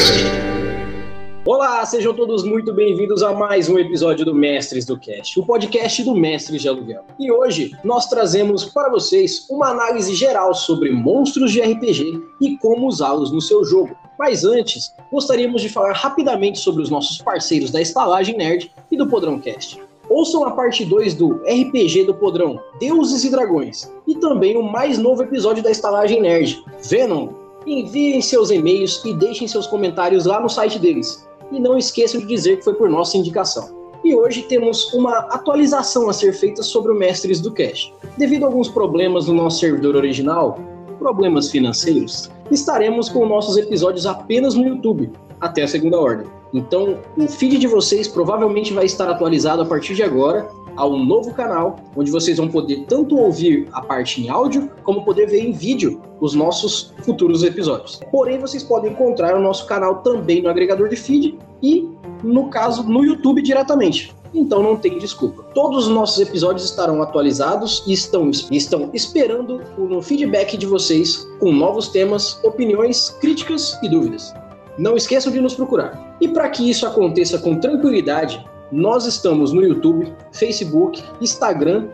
Cast. Olá, sejam todos muito bem-vindos a mais um episódio do Mestres do Cast, o podcast do Mestres de Aluguel. E hoje nós trazemos para vocês uma análise geral sobre monstros de RPG e como usá-los no seu jogo. Mas antes, gostaríamos de falar rapidamente sobre os nossos parceiros da Estalagem Nerd e do Podrão Cast. Ouçam a parte 2 do RPG do Podrão, Deuses e Dragões, e também o mais novo episódio da Estalagem Nerd, Venom, Enviem seus e-mails e deixem seus comentários lá no site deles. E não esqueçam de dizer que foi por nossa indicação. E hoje temos uma atualização a ser feita sobre o Mestres do Cash. Devido a alguns problemas no nosso servidor original, problemas financeiros, estaremos com nossos episódios apenas no YouTube, até a segunda ordem. Então, o feed de vocês provavelmente vai estar atualizado a partir de agora a um novo canal, onde vocês vão poder tanto ouvir a parte em áudio, como poder ver em vídeo os nossos futuros episódios. Porém, vocês podem encontrar o nosso canal também no agregador de feed e, no caso, no YouTube diretamente. Então não tem desculpa. Todos os nossos episódios estarão atualizados e estão, estão esperando o feedback de vocês com novos temas, opiniões, críticas e dúvidas. Não esqueçam de nos procurar. E para que isso aconteça com tranquilidade, nós estamos no YouTube, Facebook, Instagram,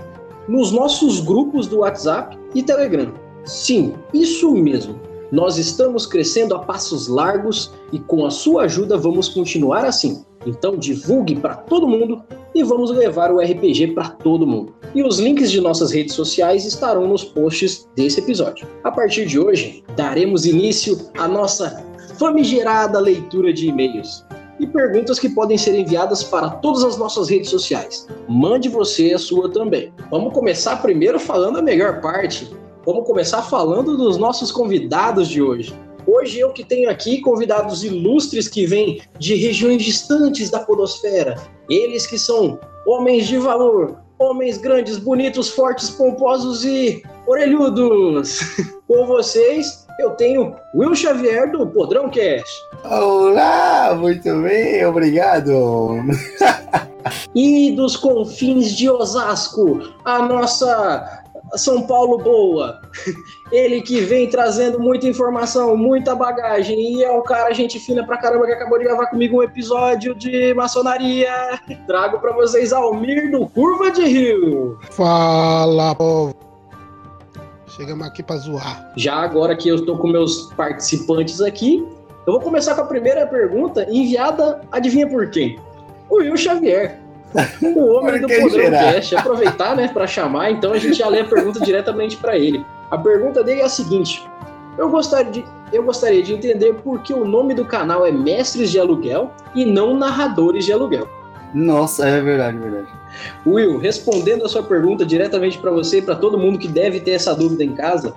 nos nossos grupos do WhatsApp e Telegram. Sim, isso mesmo. Nós estamos crescendo a passos largos e com a sua ajuda vamos continuar assim. Então divulgue para todo mundo e vamos levar o RPG para todo mundo. E os links de nossas redes sociais estarão nos posts desse episódio. A partir de hoje, daremos início à nossa famigerada leitura de e-mails e perguntas que podem ser enviadas para todas as nossas redes sociais. Mande você a sua também. Vamos começar primeiro falando a melhor parte. Vamos começar falando dos nossos convidados de hoje. Hoje eu que tenho aqui convidados ilustres que vêm de regiões distantes da podosfera. Eles que são homens de valor, homens grandes, bonitos, fortes, pomposos e orelhudos. Com vocês, eu tenho Will Xavier do Podrão Cast. Olá, muito bem, obrigado. e dos confins de Osasco, a nossa São Paulo boa. Ele que vem trazendo muita informação, muita bagagem, e é o cara gente fina pra caramba que acabou de gravar comigo um episódio de maçonaria. Trago para vocês Almir do Curva de Rio. Fala, povo. Chegamos aqui para zoar. Já agora que eu estou com meus participantes aqui, eu vou começar com a primeira pergunta, enviada, adivinha por quem? O Will Xavier. O homem do Podrão Cast. Aproveitar, né, para chamar, então a gente já lê a pergunta diretamente para ele. A pergunta dele é a seguinte: eu gostaria, de, eu gostaria de entender por que o nome do canal é Mestres de Aluguel e não Narradores de Aluguel. Nossa, é verdade, verdade. Will, respondendo a sua pergunta diretamente para você e para todo mundo que deve ter essa dúvida em casa.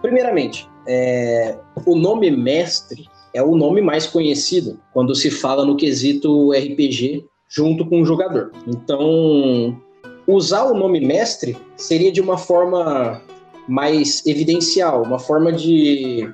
Primeiramente, é, o nome mestre é o nome mais conhecido quando se fala no quesito RPG junto com o jogador. Então, usar o nome mestre seria de uma forma mais evidencial, uma forma de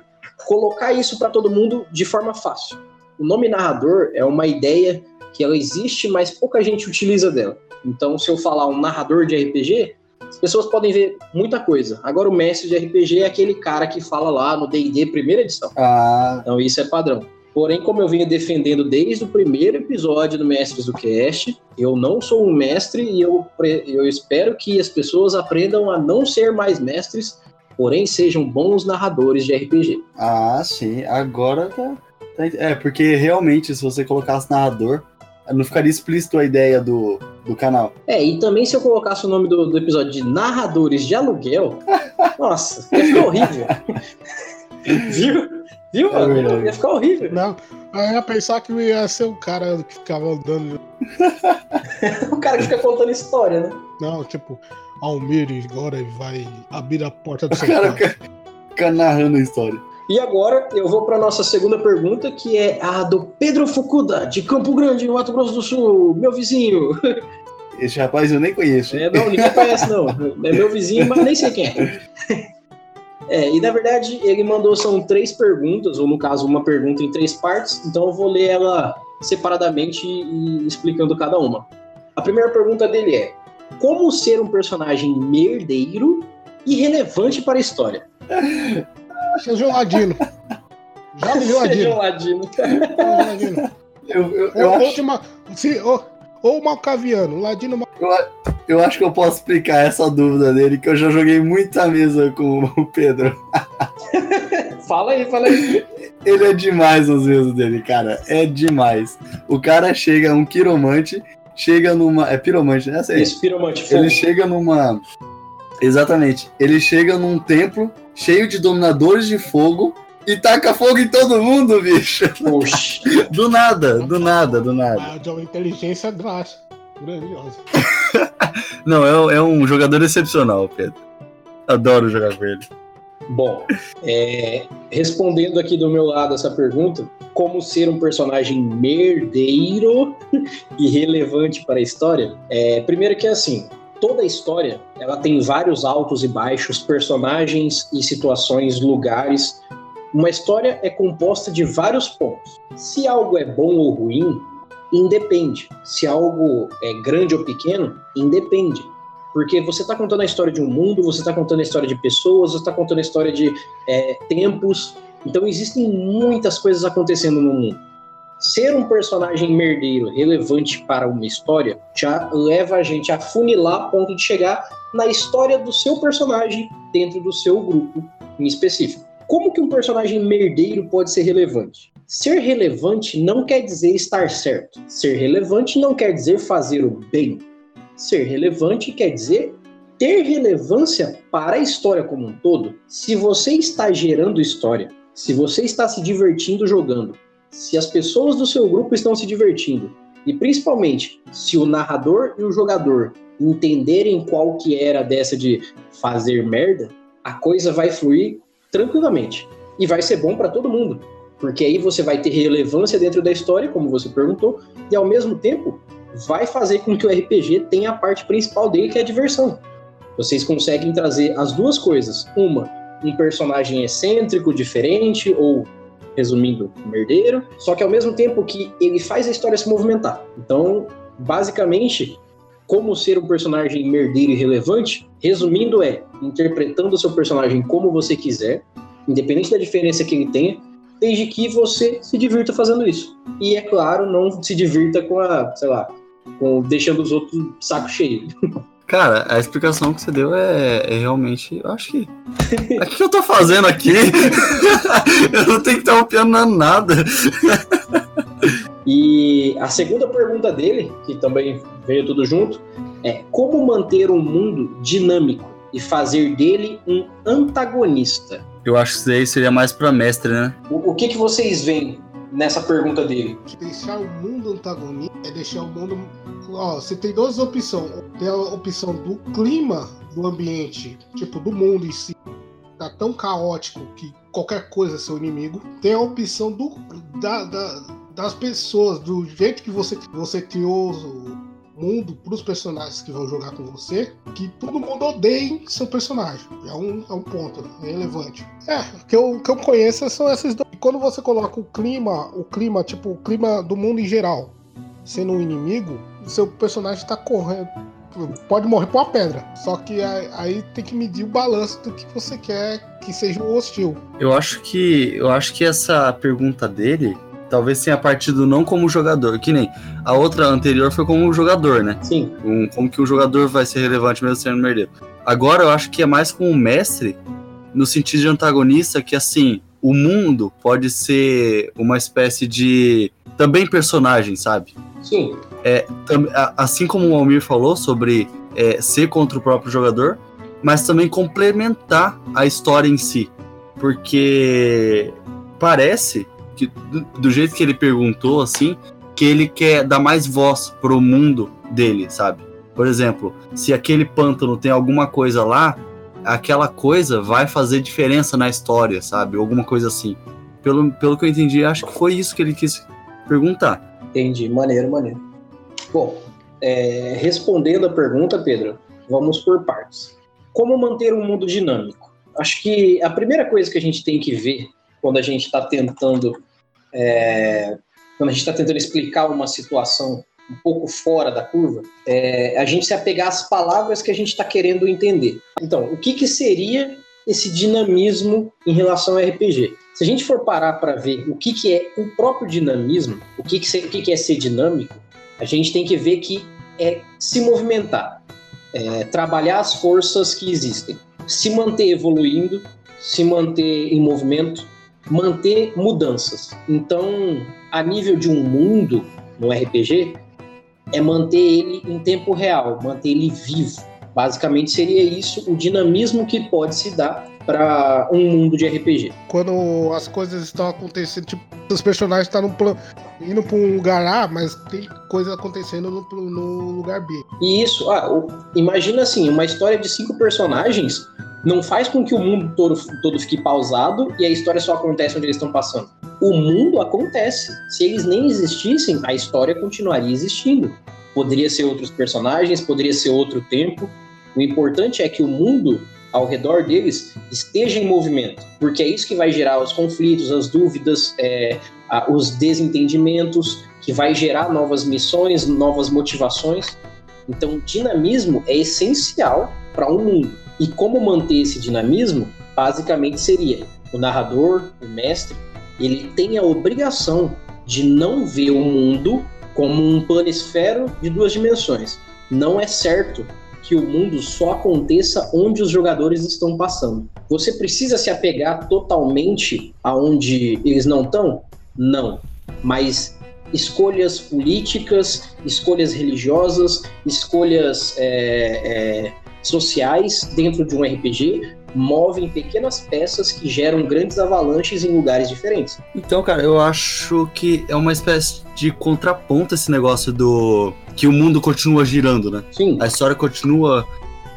colocar isso para todo mundo de forma fácil. O nome narrador é uma ideia que ela existe, mas pouca gente utiliza dela. Então, se eu falar um narrador de RPG, as pessoas podem ver muita coisa. Agora, o mestre de RPG é aquele cara que fala lá no DD primeira edição. Ah. Então, isso é padrão. Porém, como eu venho defendendo desde o primeiro episódio do Mestres do Cast, eu não sou um mestre e eu, eu espero que as pessoas aprendam a não ser mais mestres, porém sejam bons narradores de RPG. Ah, sim. Agora tá. tá é, porque realmente, se você colocasse narrador, não ficaria explícito a ideia do, do canal. É, e também se eu colocasse o nome do, do episódio de narradores de aluguel, nossa, ia ficar horrível. Viu? Viu? É ia ficar horrível. Não, eu ia pensar que ia ser o cara que ficava andando. o cara que fica contando história, né? Não, tipo, Almir agora vai abrir a porta do seu o cara fica, fica narrando a história. E agora eu vou para nossa segunda pergunta, que é a do Pedro Fukuda, de Campo Grande, no Mato Grosso do Sul, meu vizinho. Esse rapaz eu nem conheço. É, não, ninguém conhece, não. É meu vizinho, mas nem sei quem é. É, e na verdade ele mandou são três perguntas, ou no caso, uma pergunta em três partes, então eu vou ler ela separadamente e explicando cada uma. A primeira pergunta dele é: Como ser um personagem merdeiro e relevante para a história? Seu Ladino. Já me viu Seja um Ladino. ladino. Eu, eu, eu, ou, acho, se- ou, ou Malcaviano. Ladino Mal- eu, acho que eu posso explicar essa dúvida dele, que eu já joguei muita mesa com o Pedro. Fala aí, fala aí. Ele é demais nos mesas dele, cara. É demais. O cara chega, um quiromante, chega numa. É piromante, né? Sei. Isso, piromante, fogo. Ele chega numa. Exatamente. Ele chega num templo cheio de dominadores de fogo e taca fogo em todo mundo, bicho. Oxi. Do nada, do nada, do nada. Ah, de uma inteligência drástica. Grandiosa. Não, é, é um jogador excepcional, Pedro. Adoro jogar com ele. Bom, é, respondendo aqui do meu lado essa pergunta, como ser um personagem merdeiro e relevante para a história? É, primeiro que é assim, toda a história ela tem vários altos e baixos, personagens e situações, lugares. Uma história é composta de vários pontos. Se algo é bom ou ruim, independe. Se algo é grande ou pequeno, independe. Porque você está contando a história de um mundo, você está contando a história de pessoas, você está contando a história de é, tempos. Então existem muitas coisas acontecendo no mundo. Ser um personagem merdeiro relevante para uma história já leva a gente a funilar a ponto de chegar na história do seu personagem dentro do seu grupo em específico. Como que um personagem merdeiro pode ser relevante? Ser relevante não quer dizer estar certo. Ser relevante não quer dizer fazer o bem. Ser relevante quer dizer ter relevância para a história como um todo. Se você está gerando história, se você está se divertindo jogando, se as pessoas do seu grupo estão se divertindo, e principalmente se o narrador e o jogador entenderem qual que era dessa de fazer merda, a coisa vai fluir tranquilamente e vai ser bom para todo mundo, porque aí você vai ter relevância dentro da história, como você perguntou, e ao mesmo tempo vai fazer com que o RPG tenha a parte principal dele, que é a diversão. Vocês conseguem trazer as duas coisas. Uma, um personagem excêntrico, diferente, ou, resumindo, merdeiro, só que ao mesmo tempo que ele faz a história se movimentar. Então, basicamente, como ser um personagem merdeiro e relevante, resumindo, é interpretando o seu personagem como você quiser, independente da diferença que ele tenha, desde que você se divirta fazendo isso. E é claro, não se divirta com a, sei lá, com deixando os outros saco cheio. Cara, a explicação que você deu é, é realmente. Eu acho que. O que eu tô fazendo aqui? eu não tenho que estar opiando nada. E a segunda pergunta dele, que também veio tudo junto, é como manter um mundo dinâmico e fazer dele um antagonista? Eu acho que isso aí seria mais pra mestre, né? O, o que, que vocês veem nessa pergunta dele? Deixar o mundo antagonista é deixar o mundo. Ó, você tem duas opções. Tem a opção do clima do ambiente, tipo, do mundo em si. Tá tão caótico que qualquer coisa é seu inimigo. Tem a opção do, da, da- das pessoas, do jeito que você, você criou o mundo pros personagens que vão jogar com você, que todo mundo odeie seu personagem. É um, é um ponto relevante. É, que eu, que eu conheço são esses dois. Quando você coloca o clima, o clima, tipo, o clima do mundo em geral, sendo um inimigo, seu personagem tá correndo. Pode morrer por uma pedra. Só que aí, aí tem que medir o balanço do que você quer que seja o hostil. Eu acho que. Eu acho que essa pergunta dele talvez tenha partido não como jogador, que nem a outra anterior foi como jogador, né? Sim, Um- como que o jogador vai ser relevante mesmo sendo merdeiro. Agora eu acho que é mais com o mestre, no sentido de antagonista, que assim, o mundo pode ser uma espécie de. também personagem, sabe? sim. A- Assim como o Almir falou sobre é, ser contra o próprio jogador, mas também complementar a história em si. Porque parece que, do, do jeito que ele perguntou, assim, que ele quer dar mais voz pro mundo dele, sabe? Por exemplo, se aquele pântano tem alguma coisa lá, aquela coisa vai fazer diferença na história, sabe? Alguma coisa assim. Pelo, pelo que eu entendi, acho que foi isso que ele quis perguntar. Entendi, maneiro, maneiro. Bom, é, respondendo a pergunta, Pedro, vamos por partes. Como manter um mundo dinâmico? Acho que a primeira coisa que a gente tem que ver quando a gente está tentando, é, quando a gente está tentando explicar uma situação um pouco fora da curva, é a gente se apegar às palavras que a gente está querendo entender. Então, o que, que seria esse dinamismo em relação ao RPG? Se a gente for parar para ver o que, que é o próprio dinamismo, o que, que, o que, que é ser dinâmico, a gente tem que ver que é se movimentar, é trabalhar as forças que existem, se manter evoluindo, se manter em movimento, manter mudanças. Então, a nível de um mundo no RPG, é manter ele em tempo real, manter ele vivo. Basicamente seria isso o dinamismo que pode se dar para um mundo de RPG. Quando as coisas estão acontecendo, tipo, os personagens estão tá indo para um lugar A, mas tem coisa acontecendo no, no lugar B. E isso, ah, imagina assim, uma história de cinco personagens não faz com que o mundo todo, todo fique pausado e a história só acontece onde eles estão passando. O mundo acontece. Se eles nem existissem, a história continuaria existindo. Poderia ser outros personagens, poderia ser outro tempo. O importante é que o mundo ao redor deles esteja em movimento, porque é isso que vai gerar os conflitos, as dúvidas, é, a, os desentendimentos, que vai gerar novas missões, novas motivações. Então, dinamismo é essencial para um mundo. E como manter esse dinamismo? Basicamente seria o narrador, o mestre, ele tem a obrigação de não ver o mundo como um planisfero de duas dimensões. Não é certo que o mundo só aconteça onde os jogadores estão passando. Você precisa se apegar totalmente aonde eles não estão? Não. Mas escolhas políticas, escolhas religiosas, escolhas é, é, sociais dentro de um RPG movem pequenas peças que geram grandes avalanches em lugares diferentes. Então, cara, eu acho que é uma espécie de contraponto esse negócio do que o mundo continua girando, né? Sim. A história continua,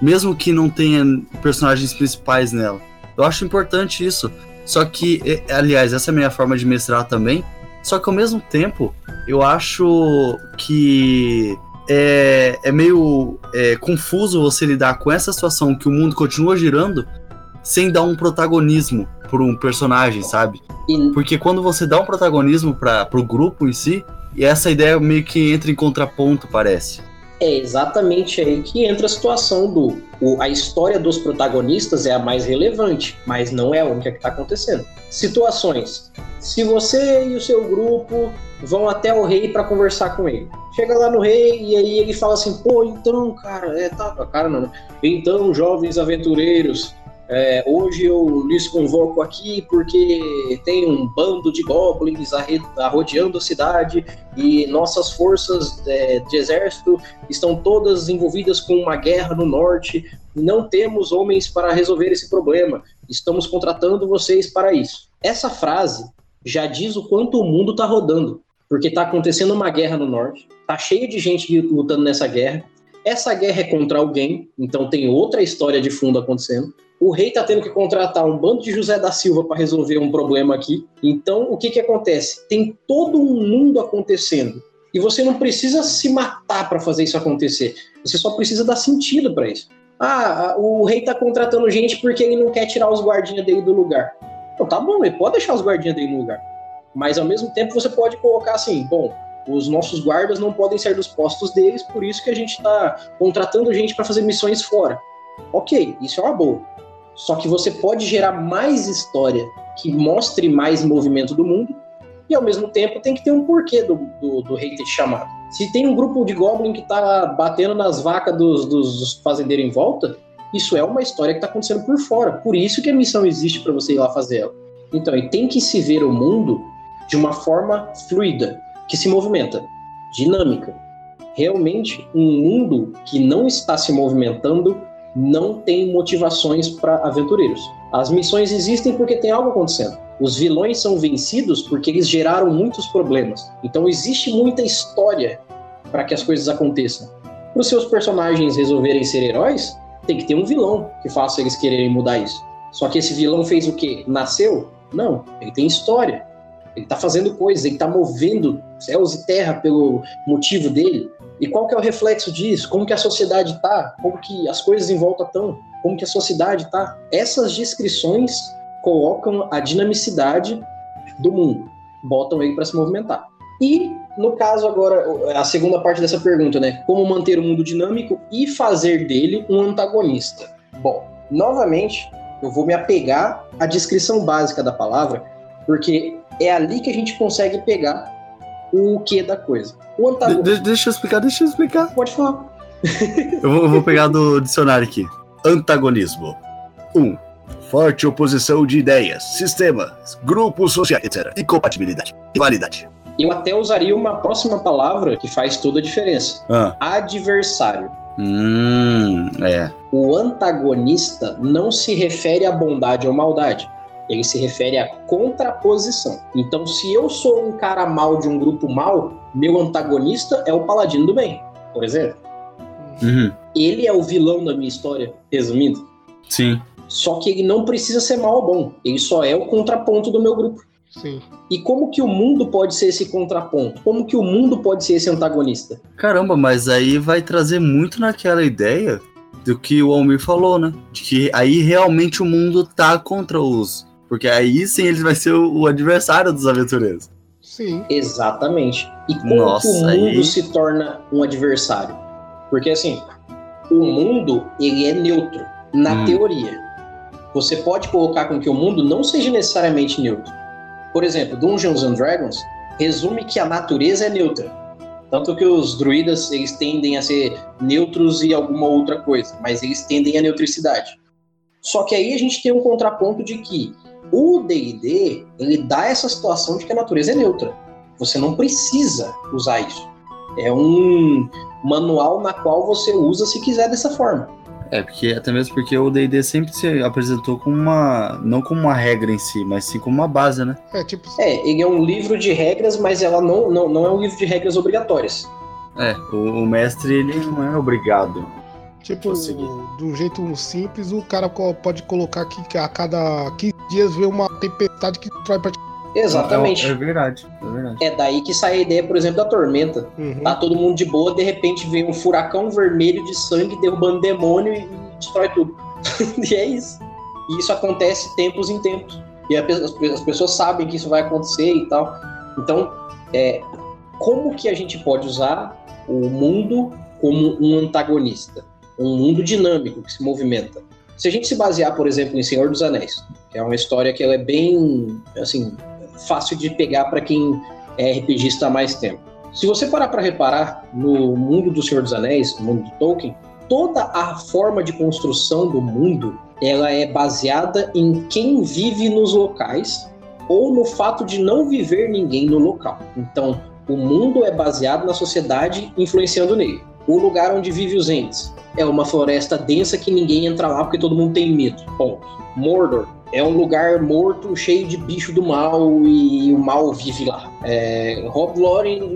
mesmo que não tenha personagens principais nela. Eu acho importante isso. Só que, aliás, essa é a minha forma de mestrar também. Só que ao mesmo tempo, eu acho que é, é meio é, confuso você lidar com essa situação que o mundo continua girando sem dar um protagonismo para um personagem, sabe? Porque quando você dá um protagonismo para o grupo em si, essa ideia meio que entra em contraponto, parece. É exatamente aí que entra a situação do. O, a história dos protagonistas é a mais relevante, mas não é a única que está acontecendo. Situações. Se você e o seu grupo vão até o rei para conversar com ele. Chega lá no rei e aí ele fala assim: pô, então, cara, é, tá, cara, não. Né? Então, jovens aventureiros, é, hoje eu lhes convoco aqui porque tem um bando de goblins arrodeando a cidade e nossas forças é, de exército estão todas envolvidas com uma guerra no norte não temos homens para resolver esse problema. Estamos contratando vocês para isso. Essa frase já diz o quanto o mundo está rodando, porque está acontecendo uma guerra no norte, está cheio de gente lutando nessa guerra. Essa guerra é contra alguém, então tem outra história de fundo acontecendo o rei está tendo que contratar um bando de José da Silva para resolver um problema aqui. Então, o que, que acontece? Tem todo um mundo acontecendo. E você não precisa se matar para fazer isso acontecer. Você só precisa dar sentido para isso. Ah, o rei está contratando gente porque ele não quer tirar os guardinhas dele do lugar. Então, tá bom, ele pode deixar os guardinhas dele no lugar. Mas ao mesmo tempo você pode colocar assim, bom, os nossos guardas não podem sair dos postos deles, por isso que a gente está contratando gente para fazer missões fora. Ok, isso é uma boa. Só que você pode gerar mais história que mostre mais movimento do mundo e ao mesmo tempo tem que ter um porquê do, do, do rei ter chamado. Se tem um grupo de Goblin que tá batendo nas vacas dos, dos, dos fazendeiros em volta, isso é uma história que está acontecendo por fora. Por isso que a missão existe para você ir lá fazer ela. Então, e tem que se ver o mundo de uma forma fluida, que se movimenta, dinâmica. Realmente, um mundo que não está se movimentando não tem motivações para aventureiros. As missões existem porque tem algo acontecendo. Os vilões são vencidos porque eles geraram muitos problemas. Então existe muita história para que as coisas aconteçam. Para os seus personagens resolverem ser heróis, tem que ter um vilão que faça eles quererem mudar isso. Só que esse vilão fez o quê? Nasceu? Não, ele tem história. Ele está fazendo coisas, ele está movendo céus e terra pelo motivo dele. E qual que é o reflexo disso? Como que a sociedade está? Como que as coisas em volta estão? Como que a sociedade está? Essas descrições colocam a dinamicidade do mundo, botam ele para se movimentar. E no caso agora, a segunda parte dessa pergunta, né? Como manter o mundo dinâmico e fazer dele um antagonista? Bom, novamente, eu vou me apegar à descrição básica da palavra, Porque é ali que a gente consegue pegar o que da coisa. O antagonista. De- deixa eu explicar, deixa eu explicar. Pode falar. Eu vou, eu vou pegar do dicionário aqui. Antagonismo. 1. Um, forte oposição de ideias, sistemas, grupos sociais, etc. Incompatibilidade. Rivalidade. Eu até usaria uma próxima palavra que faz toda a diferença: Ah. adversário. Hum, é. O antagonista não se refere à bondade ou maldade. Ele se refere à contraposição. Então, se eu sou um cara mal de um grupo mal, meu antagonista é o paladino do bem, por exemplo. Uhum. Ele é o vilão da minha história, resumindo. Sim. Só que ele não precisa ser mal ou bom. Ele só é o contraponto do meu grupo. Sim. E como que o mundo pode ser esse contraponto? Como que o mundo pode ser esse antagonista? Caramba, mas aí vai trazer muito naquela ideia do que o Almir falou, né? De que aí realmente o mundo tá contra os. Porque aí sim ele vai ser o, o adversário dos aventureiros. Sim. Exatamente. E como Nossa, o mundo aí- se torna um adversário? Porque assim, o mundo ele é neutro na Hum. teoria. Você pode colocar com que o mundo não seja necessariamente neutro. Por exemplo, Dungeons and Dragons resume que a natureza é neutra. Tanto que os druidas eles tendem a ser neutros e alguma outra coisa, mas eles tendem à neutricidade. Só que aí a gente tem um contraponto de que o D&D ele dá essa situação de que a natureza é neutra. Você não precisa usar isso. É um manual na qual você usa se quiser dessa forma. É, porque até mesmo porque o D&D sempre se apresentou como uma. Não como uma regra em si, mas sim como uma base, né? É tipo. É, ele é um livro de regras, mas ela não, não, não é um livro de regras obrigatórias. É, o, o mestre ele não é obrigado. Tipo, Consegui. de um jeito simples, o cara pode colocar que a cada 15 dias vê uma tempestade que destrói pra Exatamente. É, é verdade, é verdade. É daí que sai a ideia, por exemplo, da tormenta. Uhum. Tá todo mundo de boa, de repente vem um furacão vermelho de sangue derrubando demônio e destrói tudo. e é isso. E isso acontece tempos em tempos. E as pessoas sabem que isso vai acontecer e tal. Então, é, como que a gente pode usar o mundo como um antagonista? Um mundo dinâmico que se movimenta. Se a gente se basear, por exemplo, em Senhor dos Anéis, que é uma história que ela é bem, assim, fácil de pegar para quem é RPGista há mais tempo. Se você parar para reparar no mundo do Senhor dos Anéis, no mundo do Tolkien, toda a forma de construção do mundo ela é baseada em quem vive nos locais ou no fato de não viver ninguém no local. Então, o mundo é baseado na sociedade influenciando nele. O lugar onde vive os entes é uma floresta densa que ninguém entra lá porque todo mundo tem medo. Ponto. Mordor é um lugar morto, cheio de bicho do mal e o mal vive lá. É,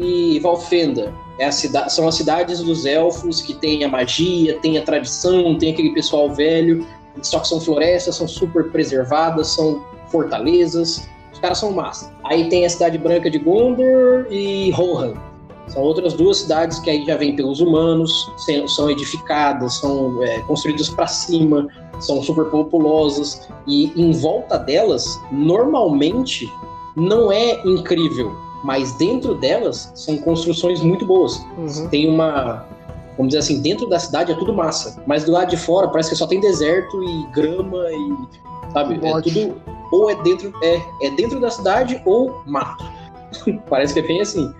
e Valfenda é são as cidades dos elfos que tem a magia, tem a tradição, tem aquele pessoal velho, só que são florestas, são super preservadas, são fortalezas. Os caras são massa. Aí tem a cidade branca de Gondor e Rohan. São outras duas cidades que aí já vêm pelos humanos, são edificadas, são é, construídas para cima, são super populosas e em volta delas, normalmente não é incrível, mas dentro delas são construções muito boas. Uhum. Tem uma, vamos dizer assim, dentro da cidade é tudo massa, mas do lado de fora parece que só tem deserto e grama e sabe, é Bode. tudo ou é dentro é, é dentro da cidade ou mato. parece que é bem assim.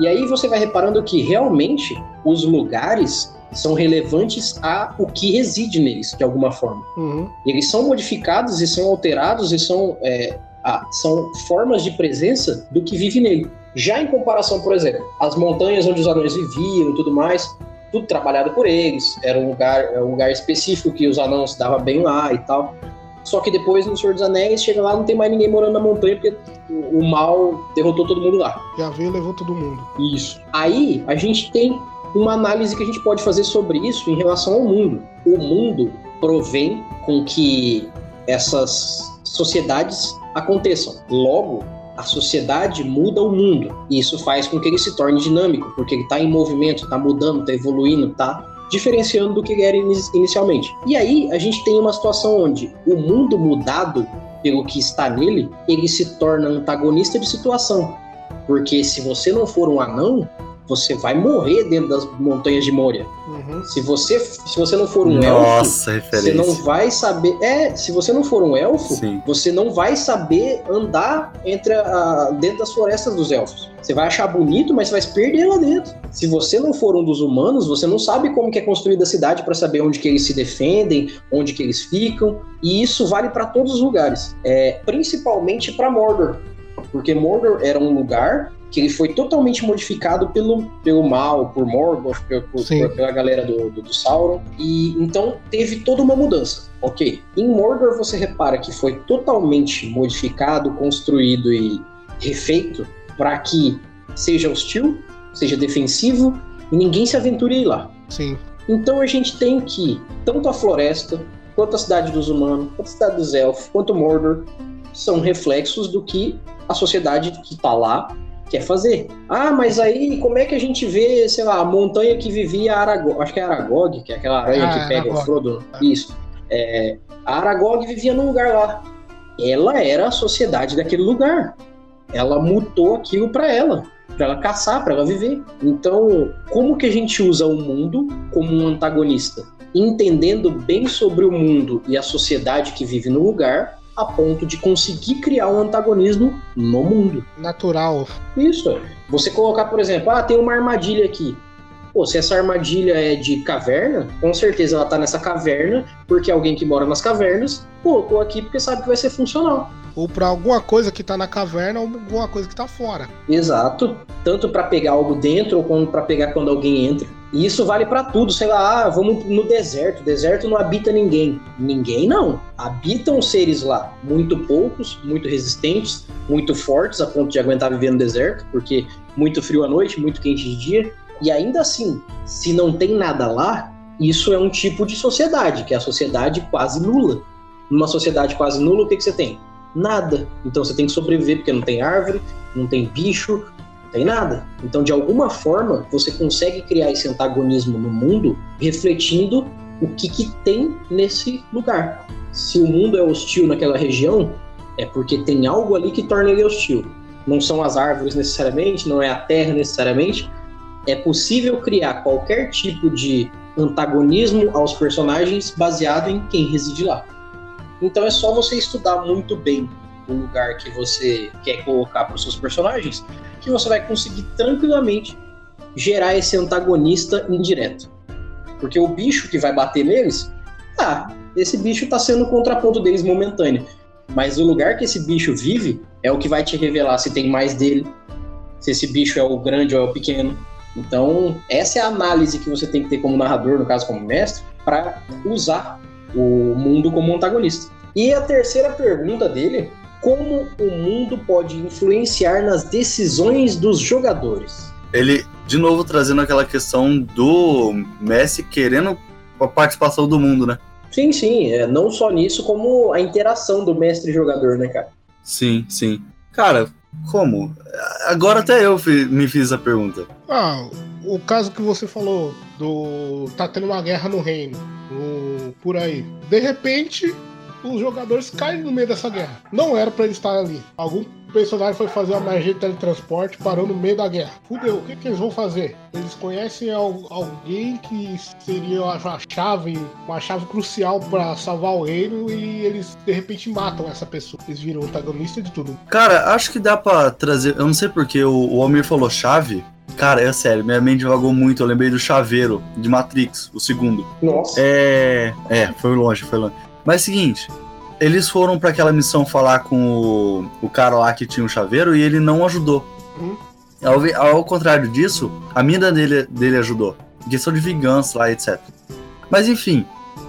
E aí você vai reparando que realmente os lugares são relevantes a o que reside neles, de alguma forma. Uhum. Eles são modificados e são alterados e são, é, ah, são formas de presença do que vive nele. Já em comparação, por exemplo, as montanhas onde os anões viviam e tudo mais, tudo trabalhado por eles, era um lugar, era um lugar específico que os anões se dava bem lá e tal. Só que depois no Senhor dos Anéis, chega lá, não tem mais ninguém morando na montanha porque o mal derrotou todo mundo lá. Já veio e levou todo mundo. Isso. Aí a gente tem uma análise que a gente pode fazer sobre isso em relação ao mundo. O mundo provém com que essas sociedades aconteçam. Logo, a sociedade muda o mundo. E isso faz com que ele se torne dinâmico, porque ele está em movimento, está mudando, está evoluindo, está diferenciando do que era ini- inicialmente. E aí a gente tem uma situação onde o mundo mudado pelo que está nele, ele se torna antagonista de situação. Porque se você não for um anão, você vai morrer dentro das montanhas de Moria. Uhum. Se você, se você não for um Nossa, elfo, referência. você não vai saber. É, se você não for um elfo, Sim. você não vai saber andar entre a, dentro das florestas dos elfos. Você vai achar bonito, mas você vai se perder lá dentro. Se você não for um dos humanos, você não sabe como que é construída a cidade para saber onde que eles se defendem, onde que eles ficam. E isso vale para todos os lugares, é, principalmente para Mordor, porque Mordor era um lugar que ele foi totalmente modificado pelo, pelo mal, por Morgoth, por, por- pela galera do, do, do Sauron, e então teve toda uma mudança. Ok, em Mordor você repara que foi totalmente modificado, construído e refeito para que seja hostil, seja defensivo e ninguém se aventure lá. Sim. Então a gente tem que tanto a floresta, quanto a cidade dos humanos, quanto a cidade dos elfos, quanto Mordor são reflexos do que a sociedade que tá lá quer fazer. Ah, mas aí como é que a gente vê, sei lá, a montanha que vivia Aragog, acho que é Aragog, que é aquela aranha Ah, que pega o Aragog. Frodo. Isso. É, a Aragog vivia num lugar lá. Ela era a sociedade daquele lugar. Ela mutou aquilo para ela, para ela caçar, para ela viver. Então, como que a gente usa o mundo como um antagonista? Entendendo bem sobre o mundo e a sociedade que vive no lugar, a ponto de conseguir criar um antagonismo no mundo. Natural. Isso. Você colocar, por exemplo, ah, tem uma armadilha aqui. Pô, se essa armadilha é de caverna, com certeza ela tá nessa caverna, porque alguém que mora nas cavernas colocou aqui porque sabe que vai ser funcional. Ou pra alguma coisa que tá na caverna ou alguma coisa que tá fora. Exato. Tanto para pegar algo dentro ou como para pegar quando alguém entra. E isso vale para tudo. Sei lá, ah, vamos no deserto. O deserto não habita ninguém. Ninguém não. Habitam seres lá. Muito poucos, muito resistentes, muito fortes a ponto de aguentar viver no deserto, porque muito frio à noite, muito quente de dia. E ainda assim, se não tem nada lá, isso é um tipo de sociedade, que é a sociedade quase nula. Numa sociedade quase nula, o que, que você tem? Nada. Então você tem que sobreviver porque não tem árvore, não tem bicho, tem nada. Então, de alguma forma, você consegue criar esse antagonismo no mundo, refletindo o que, que tem nesse lugar. Se o mundo é hostil naquela região, é porque tem algo ali que torna ele hostil. Não são as árvores necessariamente, não é a terra necessariamente. É possível criar qualquer tipo de antagonismo aos personagens baseado em quem reside lá. Então é só você estudar muito bem o lugar que você quer colocar para os seus personagens, que você vai conseguir tranquilamente gerar esse antagonista indireto. Porque o bicho que vai bater neles, tá, esse bicho tá sendo o contraponto deles momentâneo. Mas o lugar que esse bicho vive é o que vai te revelar se tem mais dele, se esse bicho é o grande ou é o pequeno. Então, essa é a análise que você tem que ter como narrador, no caso como mestre, para usar o mundo como antagonista. E a terceira pergunta dele: como o mundo pode influenciar nas decisões dos jogadores? Ele, de novo, trazendo aquela questão do Messi querendo a participação do mundo, né? Sim, sim, é, não só nisso, como a interação do mestre e jogador, né, cara? Sim, sim. Cara, como? Agora até eu fi- me fiz a pergunta. Ah, o caso que você falou do. tá tendo uma guerra no reino. no- por aí. De repente, os jogadores caem no meio dessa guerra. Não era pra eles estar ali. Algum personagem foi fazer uma magia de teletransporte parou no meio da guerra. Fudeu, o que, que eles vão fazer? Eles conhecem al- alguém que seria a chave, uma chave crucial pra salvar o reino e eles de repente matam essa pessoa. Eles viram o antagonista de tudo. Cara, acho que dá pra trazer. Eu não sei porque o, o Almir falou chave. Cara, é sério, minha mente divagou muito. Eu lembrei do chaveiro de Matrix, o segundo. Nossa. É. É, foi longe, foi longe. Mas é o seguinte, eles foram pra aquela missão falar com o, o cara lá que tinha um chaveiro e ele não ajudou. Uhum. Ao, ao contrário disso, a mina dele, dele ajudou. Em questão de vingança lá, etc. Mas enfim,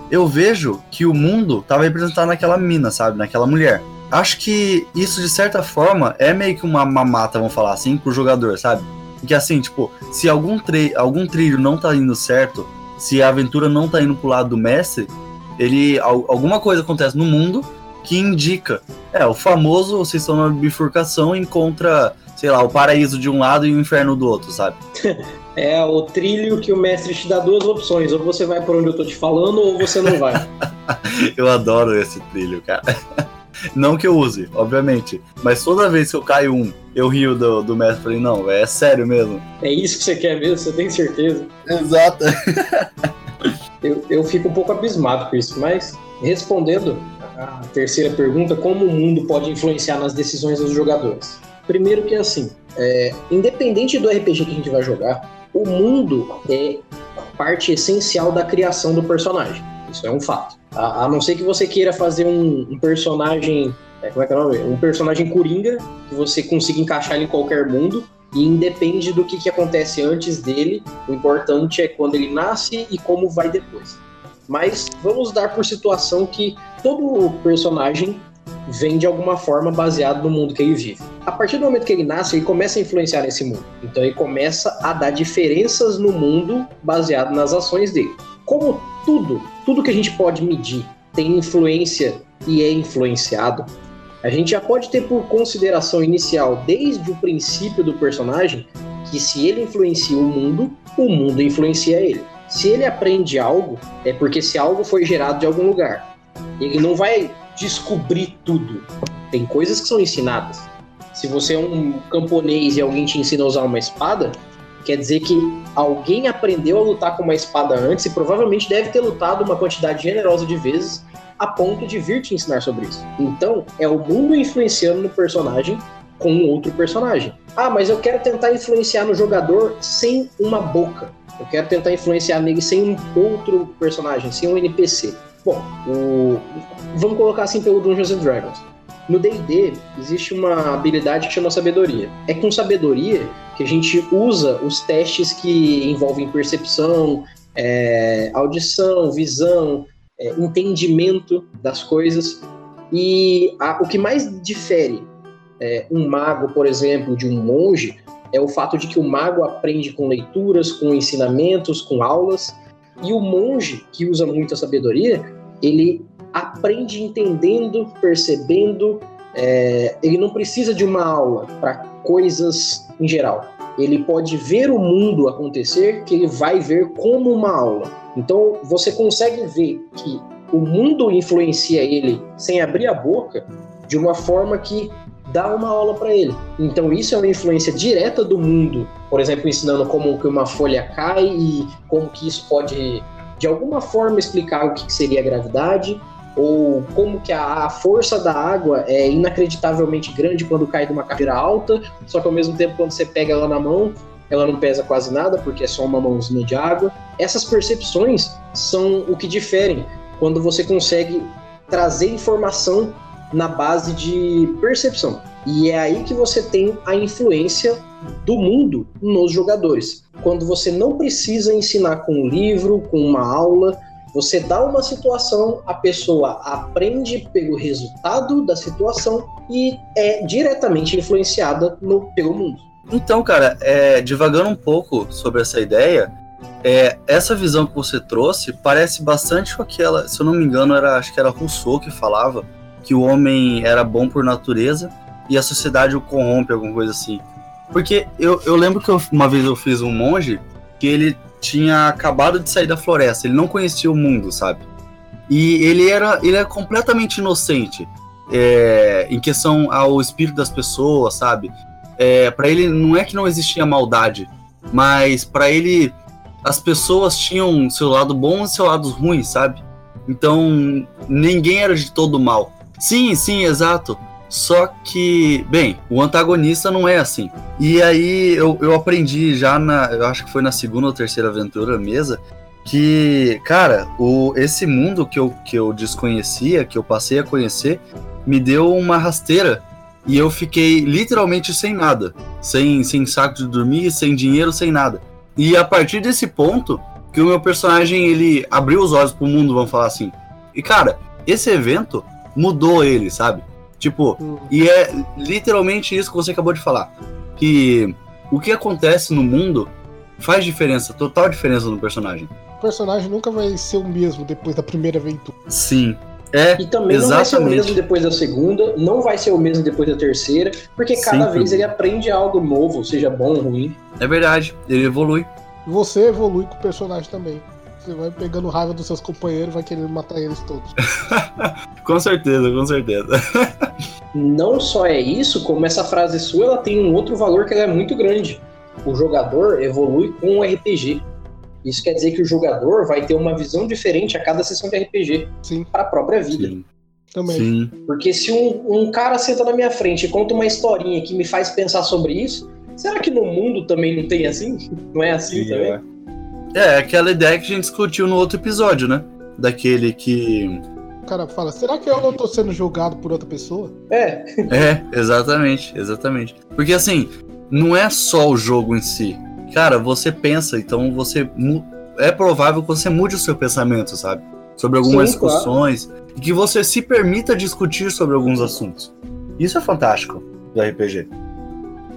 eu vejo que o mundo tava representado naquela mina, sabe? Naquela mulher. Acho que isso, de certa forma, é meio que uma mamata, vamos falar assim, pro jogador, sabe? Porque assim, tipo, se algum, algum trilho não tá indo certo, se a aventura não tá indo pro lado do mestre, ele. al- alguma coisa acontece no mundo que indica. É, o famoso, vocês estão na bifurcação, encontra, sei lá, o paraíso de um lado e o inferno do outro, sabe? É o trilho que o mestre te dá duas opções. Ou você vai por onde eu tô te falando, ou você não vai. Eu adoro esse trilho, cara. Não que eu use, obviamente. Mas toda vez que eu caio um, eu rio do, do mestre. Falei, não, é sério mesmo. É isso que você quer mesmo? Você tem certeza? Exato. Eu, eu fico um pouco abismado com isso, mas respondendo a terceira pergunta, como o mundo pode influenciar nas decisões dos jogadores? Primeiro que é assim, é, independente do RPG que a gente vai jogar, o mundo é parte essencial da criação do personagem. Isso é um fato. A, a não ser que você queira fazer um, um personagem. É, como é que é o nome? Um personagem coringa, que você consiga encaixar ele em qualquer mundo, e independe do que, que acontece antes dele, o importante é quando ele nasce e como vai depois. Mas vamos dar por situação que todo personagem vem de alguma forma baseado no mundo que ele vive. A partir do momento que ele nasce, ele começa a influenciar nesse mundo. Então ele começa a dar diferenças no mundo baseado nas ações dele. Como tudo, tudo que a gente pode medir tem influência e é influenciado, a gente já pode ter por consideração inicial, desde o princípio do personagem, que se ele influencia o mundo, o mundo influencia ele. Se ele aprende algo, é porque esse algo foi gerado de algum lugar. Ele não vai descobrir tudo. Tem coisas que são ensinadas. Se você é um camponês e alguém te ensina a usar uma espada, quer dizer que alguém aprendeu a lutar com uma espada antes e provavelmente deve ter lutado uma quantidade generosa de vezes a ponto de vir te ensinar sobre isso. Então, é o mundo influenciando no personagem com outro personagem. Ah, mas eu quero tentar influenciar no jogador sem uma boca. Eu quero tentar influenciar nele sem um outro personagem, sem um NPC. Bom, o... vamos colocar assim pelo Dungeons and Dragons. No D&D existe uma habilidade que chama sabedoria. É com sabedoria que a gente usa os testes que envolvem percepção, é, audição, visão, é, entendimento das coisas. E a, o que mais difere é, um mago, por exemplo, de um monge é o fato de que o mago aprende com leituras, com ensinamentos, com aulas, e o monge, que usa muita sabedoria, ele aprende entendendo, percebendo. É, ele não precisa de uma aula para coisas em geral. Ele pode ver o mundo acontecer, que ele vai ver como uma aula. Então você consegue ver que o mundo influencia ele sem abrir a boca de uma forma que dá uma aula para ele. Então isso é uma influência direta do mundo, por exemplo, ensinando como que uma folha cai e como que isso pode de alguma forma explicar o que seria a gravidade ou como que a, força da água é inacreditavelmente grande quando cai de uma cadeira alta, só que ao mesmo tempo quando você pega ela na mão, ela não pesa quase nada porque é só uma mãozinha de água. Essas percepções são o que diferem quando você consegue trazer informação na base de percepção. E é aí que você tem a influência do mundo nos jogadores. Quando você não precisa ensinar com um livro, com uma aula, você dá uma situação, a pessoa aprende pelo resultado da situação e é diretamente influenciada no, pelo mundo. Então, cara, é, divagando um pouco sobre essa ideia, é, essa visão que você trouxe parece bastante com aquela, se eu não me engano, era, acho que era Rousseau que falava, que o homem era bom por natureza e a sociedade o corrompe, alguma coisa assim. Porque eu, eu lembro que eu, uma vez eu fiz um monge que ele tinha acabado de sair da floresta, ele não conhecia o mundo, sabe? E ele era, ele é completamente inocente é, em questão ao espírito das pessoas, sabe? É, para ele não é que não existia maldade, mas para ele as pessoas tinham seu lado bom e seu lado ruim, sabe? Então ninguém era de todo mal. Sim, sim, exato. Só que, bem, o antagonista não é assim. E aí eu, eu aprendi já na. Eu acho que foi na segunda ou terceira aventura mesa. Que, cara, o, esse mundo que eu, que eu desconhecia, que eu passei a conhecer, me deu uma rasteira. E eu fiquei literalmente sem nada. Sem, sem saco de dormir, sem dinheiro, sem nada. E a partir desse ponto, que o meu personagem ele abriu os olhos pro mundo, vamos falar assim. E cara, esse evento mudou ele, sabe? Tipo, hum. e é literalmente isso que você acabou de falar. Que o que acontece no mundo faz diferença, total diferença no personagem. O personagem nunca vai ser o mesmo depois da primeira aventura. Sim. É, e também exatamente. não vai ser o mesmo depois da segunda, não vai ser o mesmo depois da terceira, porque cada Sim, vez ele aprende algo novo, seja bom ou ruim. É verdade, ele evolui. Você evolui com o personagem também. Você vai pegando raiva dos seus companheiros, vai querendo matar eles todos. com certeza, com certeza. Não só é isso, como essa frase sua, ela tem um outro valor que é muito grande. O jogador evolui com o RPG. Isso quer dizer que o jogador vai ter uma visão diferente a cada sessão de RPG para a própria vida. Sim. Também. Sim. Porque se um, um cara senta na minha frente e conta uma historinha que me faz pensar sobre isso, será que no mundo também não tem assim? Não é assim Sim, também? é. É, aquela ideia que a gente discutiu no outro episódio, né? Daquele que. O cara fala, será que eu não tô sendo julgado por outra pessoa? É, É, exatamente, exatamente. Porque assim, não é só o jogo em si. Cara, você pensa, então você. mu- É provável que você mude o seu pensamento, sabe? Sobre algumas Sim, claro. discussões. E que você se permita discutir sobre alguns assuntos. Isso é fantástico do RPG.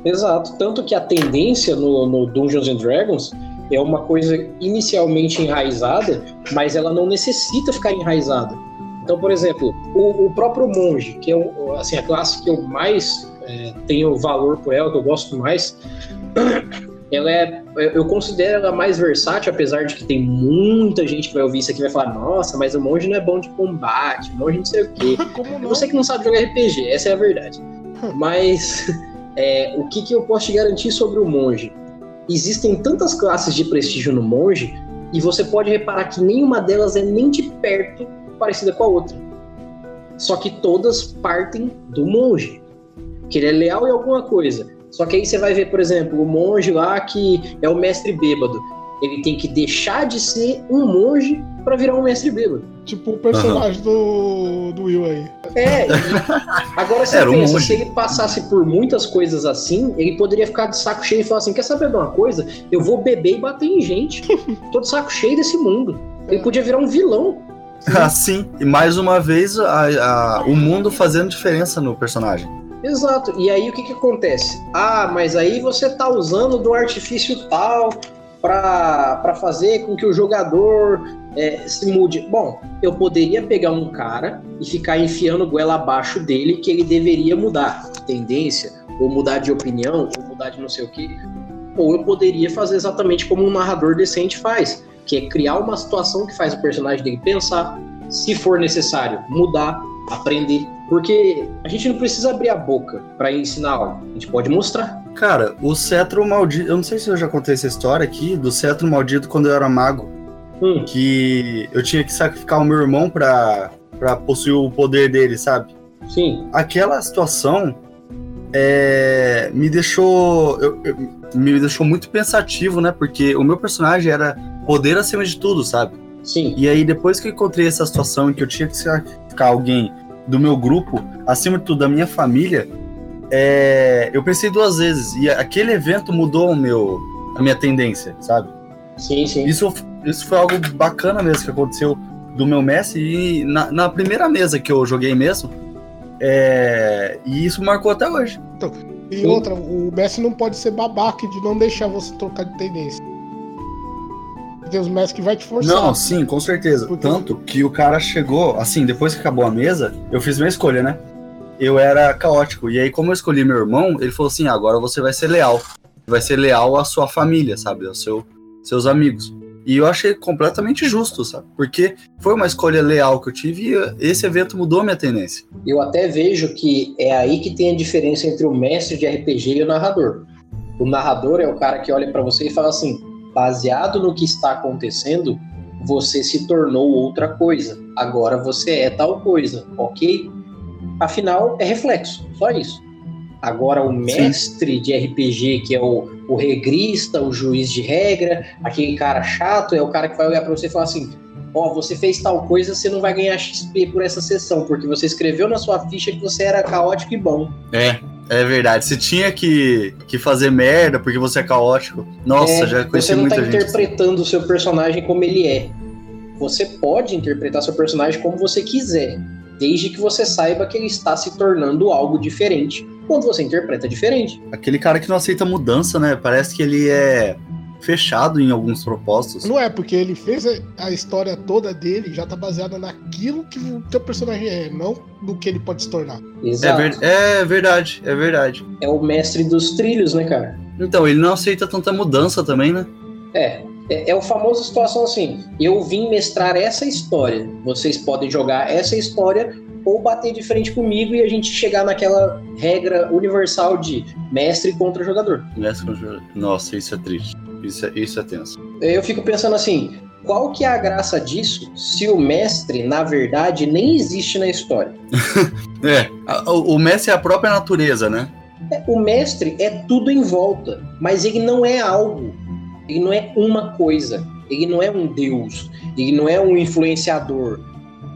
exato. Tanto que a tendência no, no Dungeons and Dragons é uma coisa inicialmente enraizada, mas ela não necessita ficar enraizada. Então, por exemplo, o, o próprio monge, que é assim, a classe que eu mais é, tenho valor por ela, que eu gosto mais, ela é, eu considero ela mais versátil, apesar de que tem muita gente que vai ouvir isso aqui e vai falar, nossa, mas o monge não é bom de combate, o monge não sei o quê. Como É não? você que não sabe jogar RPG, essa é a verdade. Mas é, o que, que eu posso te garantir sobre o monge? Existem tantas classes de prestígio no monge e você pode reparar que nenhuma delas é nem de perto parecida com a outra. Só que todas partem do monge, que ele é leal em alguma coisa. Só que aí você vai ver, por exemplo, o monge lá que é o mestre bêbado. Ele tem que deixar de ser um monge para virar um mestre bêbado. Tipo o personagem do, do Will aí. É, agora você Era um pensa, monge. se ele passasse por muitas coisas assim, ele poderia ficar de saco cheio e falar assim: quer saber de uma coisa? Eu vou beber e bater em gente. Tô de saco cheio desse mundo. Ele podia virar um vilão. Assim, e mais uma vez a- a- o mundo fazendo diferença no personagem. Exato. E aí o que que acontece? Ah, mas aí você tá usando do artifício tal pra pra fazer com que o jogador é, se mude. Bom, eu poderia pegar um cara e ficar enfiando goela abaixo dele que ele deveria mudar tendência, ou mudar de opinião, ou mudar de não sei o quê. Ou eu poderia fazer exatamente como um narrador decente faz, que é criar uma situação que faz o personagem dele pensar, se for necessário, mudar, aprender. Porque a gente não precisa abrir a boca pra ensinar algo, a gente pode mostrar. Cara, o cetro maldito. Eu não sei se eu já contei essa história aqui, do cetro maldito quando eu era mago. Hum, Que eu tinha que sacrificar o meu irmão pra, pra possuir o poder dele, sabe? sim, Aquela situação é, me deixou. eu- eu- me deixou muito pensativo, né? Porque o meu personagem era poder acima de tudo, sabe? sim. E aí, depois que eu encontrei essa situação em que eu tinha que sacrificar alguém do meu grupo, acima de tudo da minha família, é, eu pensei duas vezes. E aquele evento mudou o meu, a minha tendência, sabe? Sim, sim. Isso, isso foi algo bacana mesmo que aconteceu do meu mestre. E na, na primeira mesa que eu joguei mesmo, é, e isso marcou até hoje. E Sim. outra, o Messi não pode ser babaca de não deixar você trocar de tendência. Tem os Messi que vai te forçar. Não, sim, com certeza. Porque- Tanto que o cara chegou, assim, depois que acabou a mesa, eu fiz minha escolha, né? Eu era caótico. E aí, como eu escolhi meu irmão, ele falou assim: "Ah, agora você vai ser leal. Vai ser leal à sua família, sabe? Aos seu, seus amigos. E eu achei completamente justo, sabe? Porque foi uma escolha leal que eu tive e esse evento mudou minha tendência. Eu até vejo que é aí que tem a diferença entre o mestre de RPG e o narrador. O narrador é o cara que olha pra você e fala assim: baseado no que está acontecendo, você se tornou outra coisa. Agora você é tal coisa, ok? Afinal, é reflexo, só isso. Agora, o mestre de RPG, que é o, o regrista, o juiz de regra, aquele cara chato, é o cara que vai olhar pra você e falar assim: ó, você fez tal coisa, você não vai ganhar XP por essa sessão, porque você escreveu na sua ficha que você era caótico e bom. É, é verdade. Você tinha que, que fazer merda porque você é caótico. Nossa, É, já conheci você não muita tá gente. assim. interpretando o seu personagem como ele é. Você pode interpretar seu personagem como você quiser, desde que você saiba que ele está se tornando algo diferente. Quando você interpreta diferente. Aquele cara que não aceita mudança, né? Parece que ele é fechado em alguns propósitos. Não é, porque ele fez a- história toda dele já tá baseada naquilo que o teu personagem é, não no que ele pode se tornar. É, Exato. ver- é verdade, é verdade. É o mestre dos trilhos, né, cara? Então, ele não aceita tanta mudança também, né? É. É, é o famoso situação assim: eu vim mestrar essa história, vocês podem jogar essa história ou bater de frente comigo e a gente chegar naquela regra universal de mestre contra jogador. Mestre contra jogador. Nossa, isso é triste. Isso é, isso é tenso. Eu fico pensando assim, qual que é a graça disso se o mestre, na verdade, nem existe na história? é, o, mestre é a própria natureza, né? É, o mestre é tudo em volta, mas ele não é algo. Ele não é uma coisa. Ele não é um deus. Ele não é um influenciador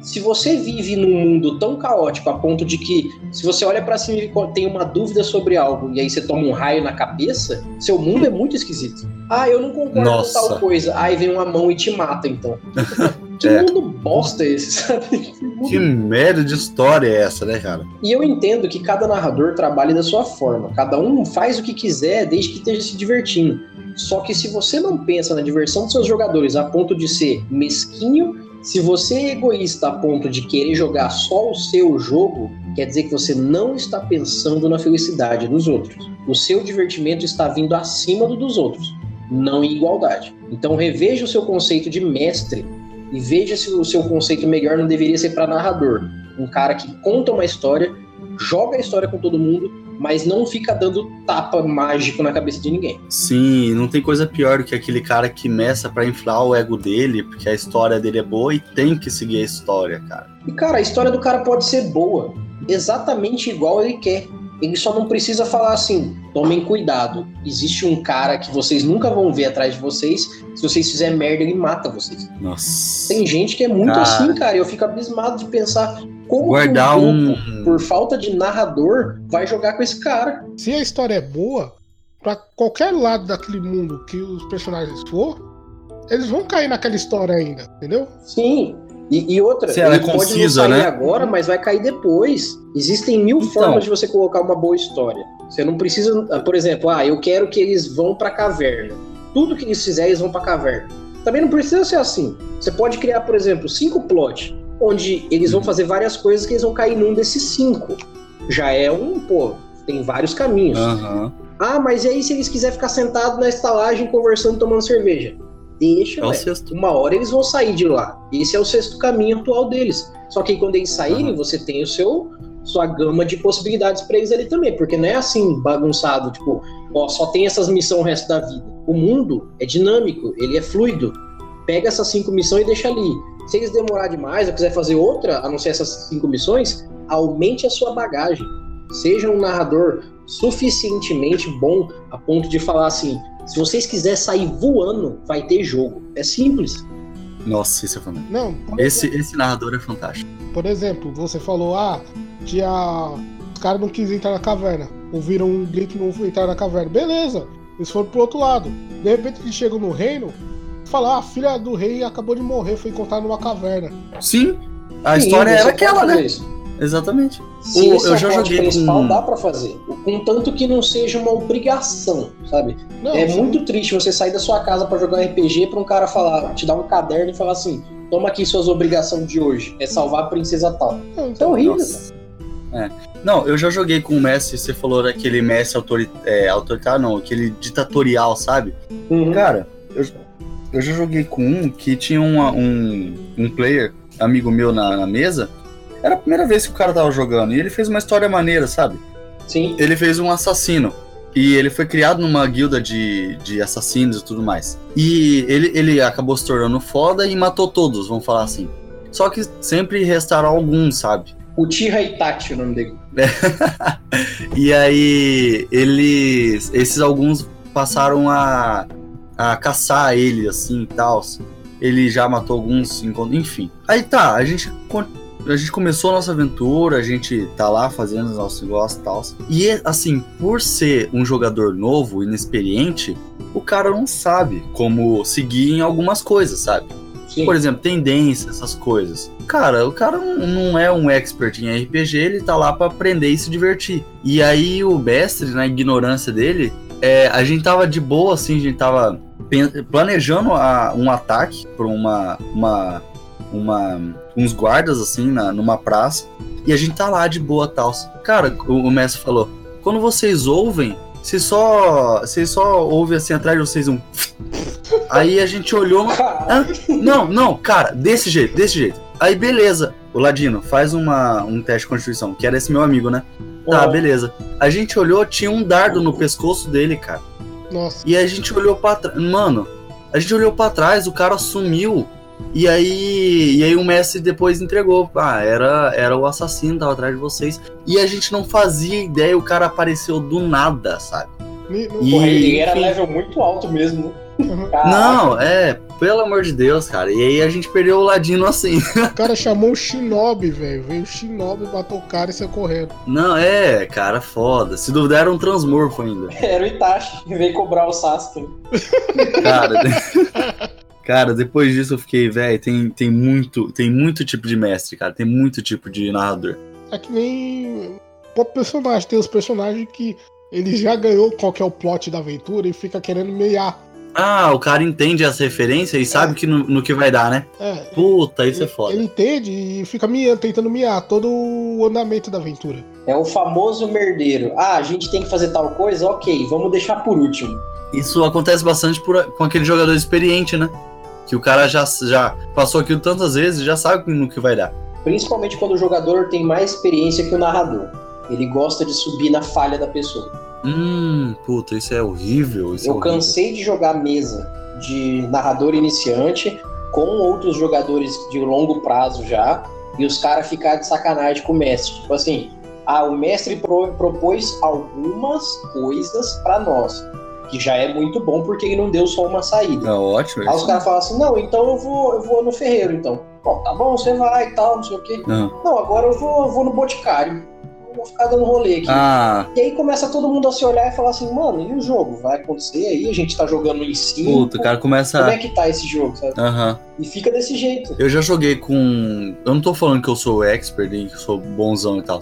se você vive num mundo tão caótico a ponto de que, se você olha para cima e tem uma dúvida sobre algo e aí você toma um raio na cabeça, seu mundo é muito esquisito. Ah, eu não concordo Nossa. com tal coisa. Aí vem uma mão e te mata, então. que é. mundo bosta é esse, sabe? Que, merda de história é essa, né, cara? E eu entendo que cada narrador trabalha da sua forma. Cada um faz o que quiser desde que esteja se divertindo. Só que se você não pensa na diversão dos seus jogadores a ponto de ser mesquinho se você é egoísta a ponto de querer jogar só o seu jogo, quer dizer que você não está pensando na felicidade dos outros. O seu divertimento está vindo acima do dos outros, não em igualdade. Então reveja o seu conceito de mestre e veja se o seu conceito melhor não deveria ser para narrador. Um cara que conta uma história, joga a história com todo mundo, mas não fica dando tapa mágico na cabeça de ninguém. Sim, não tem coisa pior do que aquele cara que meça para inflar o ego dele, porque a história dele é boa e tem que seguir a história, cara. E cara, a história do cara pode ser boa, exatamente igual ele quer. Ele só não precisa falar assim: tomem cuidado. Existe um cara que vocês nunca vão ver atrás de vocês. Se vocês fizerem merda, ele mata vocês. Nossa. Tem gente que é muito cara. assim, cara. Eu fico abismado de pensar como guardar um, um, por falta de narrador, vai jogar com esse cara. Se a história é boa, para qualquer lado daquele mundo que os personagens for, eles vão cair naquela história ainda, entendeu? Sim. E, e outra, Se ela é concisa, pode não sair né? agora, mas vai cair depois. Existem mil então, formas de você colocar uma boa história. Você não precisa, por exemplo, ah, eu quero que eles vão pra caverna. Tudo que eles fizerem, eles vão pra caverna. Também não precisa ser assim. Você pode criar, por exemplo, cinco plots onde eles vão fazer várias coisas que eles vão cair num desses cinco. Já é um, pô, tem vários caminhos. Uhum. Ah, mas e aí se eles quiserem ficar sentados na estalagem conversando, tomando cerveja? Deixa, é uma hora eles vão sair de lá. Esse é o sexto caminho atual deles. Só que quando eles saírem, uhum. você tem o seu sua gama de possibilidades para eles ali também, porque não é assim bagunçado, tipo, ó, só tem essas missões o resto da vida. O mundo é dinâmico, ele é fluido. Pega essas cinco missões e deixa ali. Se eles demorar demais ou quiser fazer outra, a não ser essas cinco missões, aumente a sua bagagem. Seja um narrador suficientemente bom a ponto de falar assim: se vocês quiserem sair voando, vai ter jogo. É simples. Nossa, isso é fantástico. Não, esse, exemplo, esse narrador é fantástico. Por exemplo, você falou, ah, tinha. Os caras não quis entrar na caverna. Ouviram um grito e não entrar na caverna. Beleza, eles foram pro outro lado. De repente eles chegam no reino, falar, ah, a filha do rei acabou de morrer, foi encontrada numa caverna. Sim, a Sim, história era aquela, né? Isso. Exatamente. Se o, eu é já joguei principal, com... dá para fazer. Contanto que não seja uma obrigação, sabe? Não, é sim. muito triste você sair da sua casa para jogar RPG para um cara falar, te dar um caderno e falar assim: toma aqui suas obrigações de hoje, é salvar a princesa tal. Não, então, é horrível. É. Não, eu já joguei com o Messi, você falou daquele Messi autori é, autoritário, não, aquele ditatorial, sabe? Uhum. Cara, eu, eu já joguei com um que tinha uma, um, um player, amigo meu na, na, mesa. Era a primeira vez que o cara tava jogando. E ele fez uma história maneira, sabe? Sim. Ele fez um assassino. E ele foi criado numa guilda de, de assassinos e tudo mais. E ele, ele acabou se tornando foda e matou todos, vamos falar assim. Só que sempre restaram alguns, sabe? O Tira Itachi, o nome dele. e aí, eles. Esses alguns passaram a a caçar ele assim e tal. Ele já matou alguns, enfim. Aí tá, a gente a gente começou a nossa aventura, a gente tá lá fazendo os nossos negócios e tal. E assim, por ser um jogador novo, inexperiente, o cara não sabe como seguir em algumas coisas, sabe? Sim. Por exemplo, tendência, essas coisas. Cara, o cara não é um expert em RPG, ele tá lá para aprender e se divertir. E aí o Bestre, na ignorância dele, é, a gente tava de boa, assim, a gente tava planejando a, um ataque para uma, uma, uma, uns guardas, assim, na, numa praça. E a gente tá lá de boa tal. Cara, o, o mestre falou: quando vocês ouvem, vocês só, vocês só ouvem assim atrás de vocês um. Aí a gente olhou. Hã? Não, não, cara, desse jeito, desse jeito. Aí beleza. O Ladino, faz uma, um teste de constituição, que era esse meu amigo, né? Tá, beleza. A gente olhou, tinha um dardo no pescoço dele, cara. Nossa. E a gente olhou pra trás. Mano, a gente olhou pra trás, o cara sumiu. E aí, e aí o Messi depois entregou. Ah, era, era o assassino, tava atrás de vocês. E a gente não fazia ideia, o cara apareceu do nada, sabe? Me- E- Porra, ele era enfim. level muito alto mesmo. Uhum. Caraca. Não, é, pelo amor de Deus, cara. E aí a gente perdeu o Ladino assim. O cara chamou o Shinobi, velho. Veio o Shinobi, matou o cara e saiu correndo. Não, é, cara, foda. Se duvidar, era um transmorfo ainda. Era o Itachi que veio cobrar o Sasuke. Cara, cara, depois disso eu fiquei, velho, tem, tem muito, tem muito tipo de mestre, cara, tem muito tipo de narrador. É que nem o personagem. Tem os personagens que ele já ganhou qual que é o plot da aventura e fica querendo meiar. Ah, o cara entende as referências e sabe que no, no que vai dar, né? É, Puta, isso é ele, foda. ele entende e fica miando, tentando miar todo o andamento da aventura. É o famoso merdeiro. Ah, a gente tem que fazer tal coisa? Ok, vamos deixar por último. Isso acontece bastante por- com aquele jogador experiente, né? Que o cara já, já passou aquilo tantas vezes, já sabe no que vai dar. Principalmente quando o jogador tem mais experiência que o narrador. Ele gosta de subir na falha da pessoa. Hum, puta, isso é horrível. Isso é Eu horrível. cansei de jogar mesa de narrador iniciante com outros jogadores de longo prazo já, e os caras ficar de sacanagem com o mestre. Tipo assim, ah, o mestre pro- propôs algumas coisas pra nós, que já é muito bom porque ele não deu só uma saída. É ótimo. Aí os caras falam assim, não, então eu vou, eu vou no ferreiro, então. Bom, tá bom, você vai e tal, não sei o quê. Aham. Não, agora eu vou, eu vou no boticário. Vou ficar dando rolê aqui. Ah, E aí começa todo mundo a se olhar e falar assim, mano, e o jogo? Vai acontecer aí? A gente tá jogando em cinco. puta, o cara começa. Como é que tá esse jogo, sabe? Aham. E fica desse jeito. Eu já joguei com. Eu não tô falando que eu sou expert e que eu sou bonzão e tal.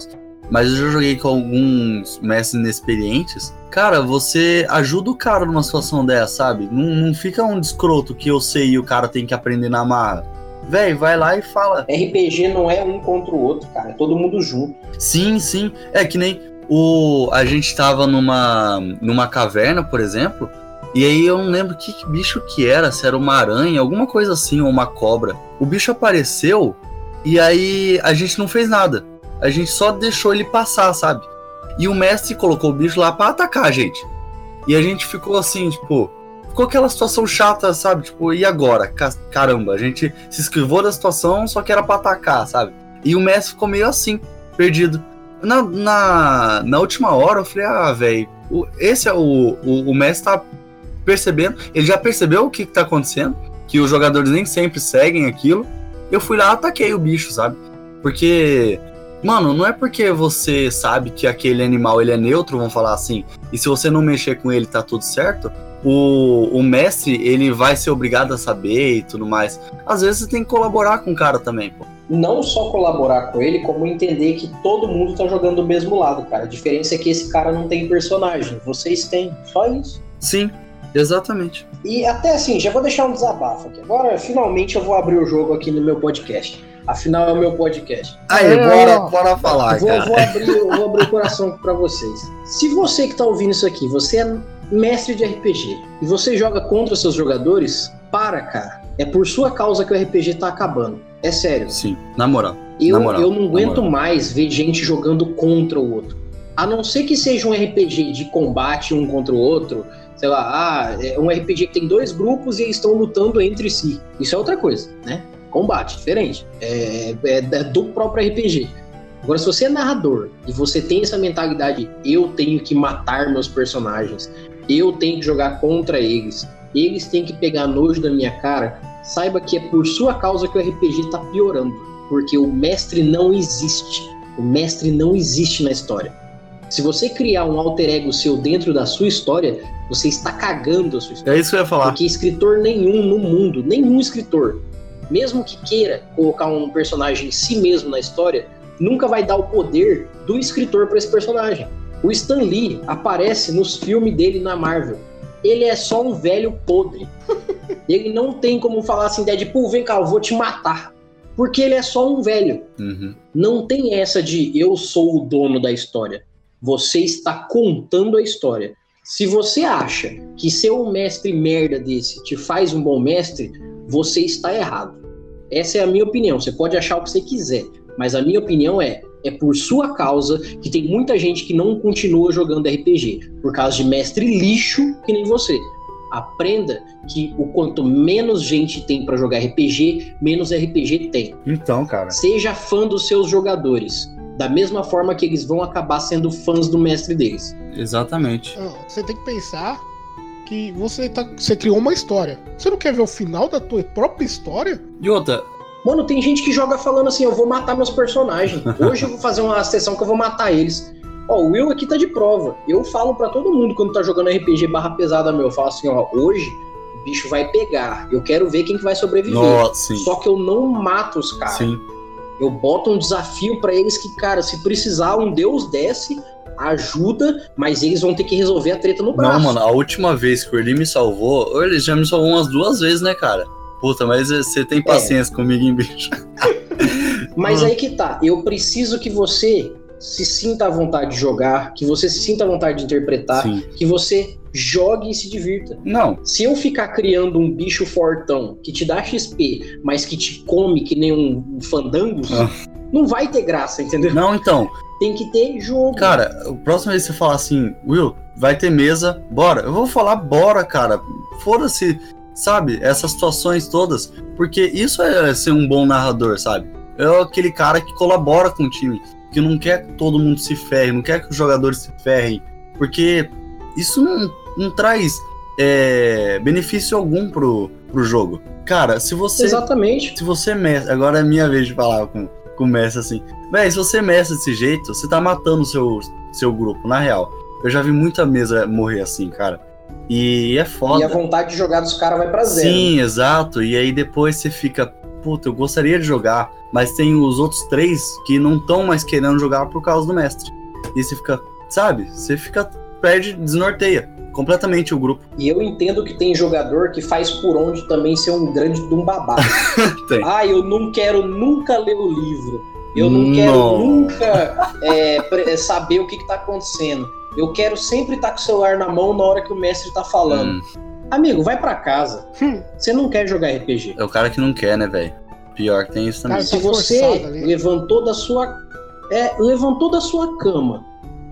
Mas eu já joguei com alguns mestres inexperientes. Cara, você ajuda o cara numa situação dessa, sabe? Não, não fica um descroto que eu sei e o cara tem que aprender na marra. Véi, vai lá e fala. RPG não é um contra o outro, cara. É todo mundo junto. Sim, sim. É que nem o. A gente tava numa, numa caverna, por exemplo. E aí eu não lembro que, que bicho que era, se era uma aranha, alguma coisa assim, ou uma cobra. O bicho apareceu e aí a gente não fez nada. A gente só deixou ele passar, sabe? E o mestre colocou o bicho lá pra atacar a gente. E a gente ficou assim, tipo. Ficou aquela situação chata, sabe? Tipo, e agora? Ca- Caramba, a gente se esquivou da situação, só que era pra atacar, sabe? E o mestre ficou meio assim, perdido. Na, na, na última hora eu falei, ah, velho, esse é o, o. O mestre tá percebendo, ele já percebeu o que, que tá acontecendo, que os jogadores nem sempre seguem aquilo. Eu fui lá ataquei o bicho, sabe? Porque, mano, não é porque você sabe que aquele animal ele é neutro, vamos falar assim, e se você não mexer com ele tá tudo certo, o, o mestre ele vai ser obrigado a saber e tudo mais. Às vezes você tem que colaborar com o cara também, pô. Não só colaborar com ele, como entender que todo mundo tá jogando do mesmo lado, cara. A diferença é que esse cara não tem personagem. Vocês têm. Só isso. Sim, exatamente. E até assim, já vou deixar um desabafo aqui. Agora, finalmente, eu vou abrir o jogo aqui no meu podcast. Afinal, é o meu podcast. Aí, É, bora, bora falar, vou, cara. vou abrir, eu vou abrir o coração pra vocês. Se você que tá ouvindo isso aqui, você é mestre de RPG e você joga contra seus jogadores, para, cara. É por sua causa que o RPG tá acabando. É sério. Sim, na moral. Eu, Na moral, eu não aguento mais ver gente jogando contra o outro. A não ser que seja um RPG de combate um contra o outro, sei lá, ah, é um RPG que tem dois grupos e eles estão lutando entre si. Isso é outra coisa, né? Combate, diferente. É, é do próprio RPG. Agora, se você é narrador e você tem essa mentalidade, eu tenho que matar meus personagens, eu tenho que jogar contra eles, eles têm que pegar nojo da minha cara, saiba que é por sua causa que o RPG tá piorando. Porque o mestre não existe. O mestre não existe na história. Se você criar um alter ego seu dentro da sua história, você está cagando a sua história. É isso que eu ia falar. Porque escritor nenhum no mundo, nenhum escritor, mesmo que queira colocar um personagem em si mesmo na história, nunca vai dar o poder do escritor para esse personagem. O Stan Lee aparece nos filmes dele na Marvel. Ele é só um velho podre. Ele não tem como falar assim, Deadpool, vem cá, eu vou te matar. Porque ele é só um velho. Uhum. Não tem essa de eu sou o dono da história. Você está contando a história. Se você acha que ser um mestre merda desse te faz um bom mestre, você está errado. Essa é a minha opinião. Você pode achar o que você quiser, mas a minha opinião é é por sua causa que tem muita gente que não continua jogando RPG, por causa de mestre lixo que nem você. Aprenda que o quanto menos gente tem para jogar RPG, menos RPG tem. Então, cara. Seja fã dos seus jogadores, da mesma forma que eles vão acabar sendo fãs do mestre deles. Exatamente. Você tem que pensar que você, tá, você criou uma história. Você não quer ver o final da tua própria história? E outra, Mano, tem gente que joga falando assim, eu vou matar meus personagens. Hoje eu vou fazer uma sessão que eu vou matar eles. Ó, o Will aqui tá de prova. Eu falo para todo mundo quando tá jogando RPG barra pesada meu, eu falo assim, ó, hoje o bicho vai pegar. Eu quero ver quem que vai sobreviver. Nossa, Só que eu não mato os caras. Sim. Eu boto um desafio para eles que, cara, se precisar, um deus desce, ajuda, mas eles vão ter que resolver a treta no braço. Não, mano, a última vez que o Eli me salvou, ele já me salvou umas duas vezes, né, cara? Puta, mas você tem paciência é. comigo, hein, bicho? mas aí que tá. Eu preciso que você se sinta à vontade de jogar, que você se sinta à vontade de interpretar, Sim. que você jogue e se divirta. Não. Se eu ficar criando um bicho fortão que te dá XP, mas que te come que nem um fandango, ah. não vai ter graça, entendeu? Não, então. Tem que ter jogo. Cara, a próxima vez que você falar assim, Will, vai ter mesa, bora. Eu vou falar bora, cara. Foda-se sabe? Essas situações todas. Porque isso é ser um bom narrador, sabe? É aquele cara que colabora com o time, que não quer que todo mundo se ferre, não quer que os jogadores se ferrem. Porque isso não, não traz é, benefício algum pro, pro jogo. Cara, se você. Exatamente. Se você mestre. Agora é minha vez de falar com, com o mestre assim. Véi, se você mestre desse jeito, você tá matando o seu, seu grupo, na real. Eu já vi muita mesa morrer assim, cara. E é foda. E a vontade de jogar dos caras vai pra zero. Sim, exato. E aí depois você fica, puta, eu gostaria de jogar, mas tem os outros três que não estão mais querendo jogar por causa do mestre. E você fica, sabe? Você fica, perde, desnorteia completamente o grupo. E eu entendo que tem jogador que faz por onde também ser um grande de um babaca. ah, eu não quero nunca ler o livro. Eu não, não. quero nunca é, saber o que, está acontecendo. Eu quero sempre estar com o celular na mão na hora que o mestre está falando. Hum. Amigo, vai para casa. Hum. Você não quer jogar RPG. É o cara que não quer, né, velho? Pior que tem isso também. Cara, se você levantou da sua é, levantou da sua cama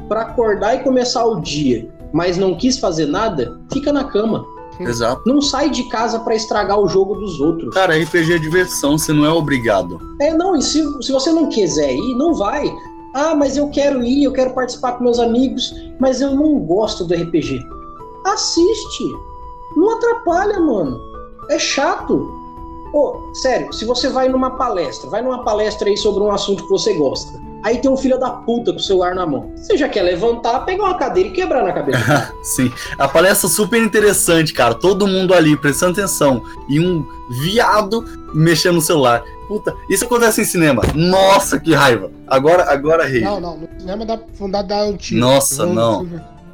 para acordar e começar o dia, mas não quis fazer nada, fica na cama. Exato. Não sai de casa para estragar o jogo dos outros. Cara, RPG é diversão, você não é obrigado. É, não, e se, se você não quiser ir, não vai. Ah, mas eu quero ir, eu quero participar com meus amigos, mas eu não gosto do RPG. Assiste. Não atrapalha, mano. É chato. Pô, sério, se você vai numa palestra, vai numa palestra aí sobre um assunto que você gosta. Aí tem um filho da puta com o celular na mão. Você já quer levantar, pegar uma cadeira e quebrar na cabeça. Sim. A palestra super interessante, cara. Todo mundo ali prestando atenção. E um viado mexendo no celular. Puta, isso acontece em cinema. Nossa, que raiva. Agora, agora rei. Não, não, no cinema de dar um tiro. Nossa, não.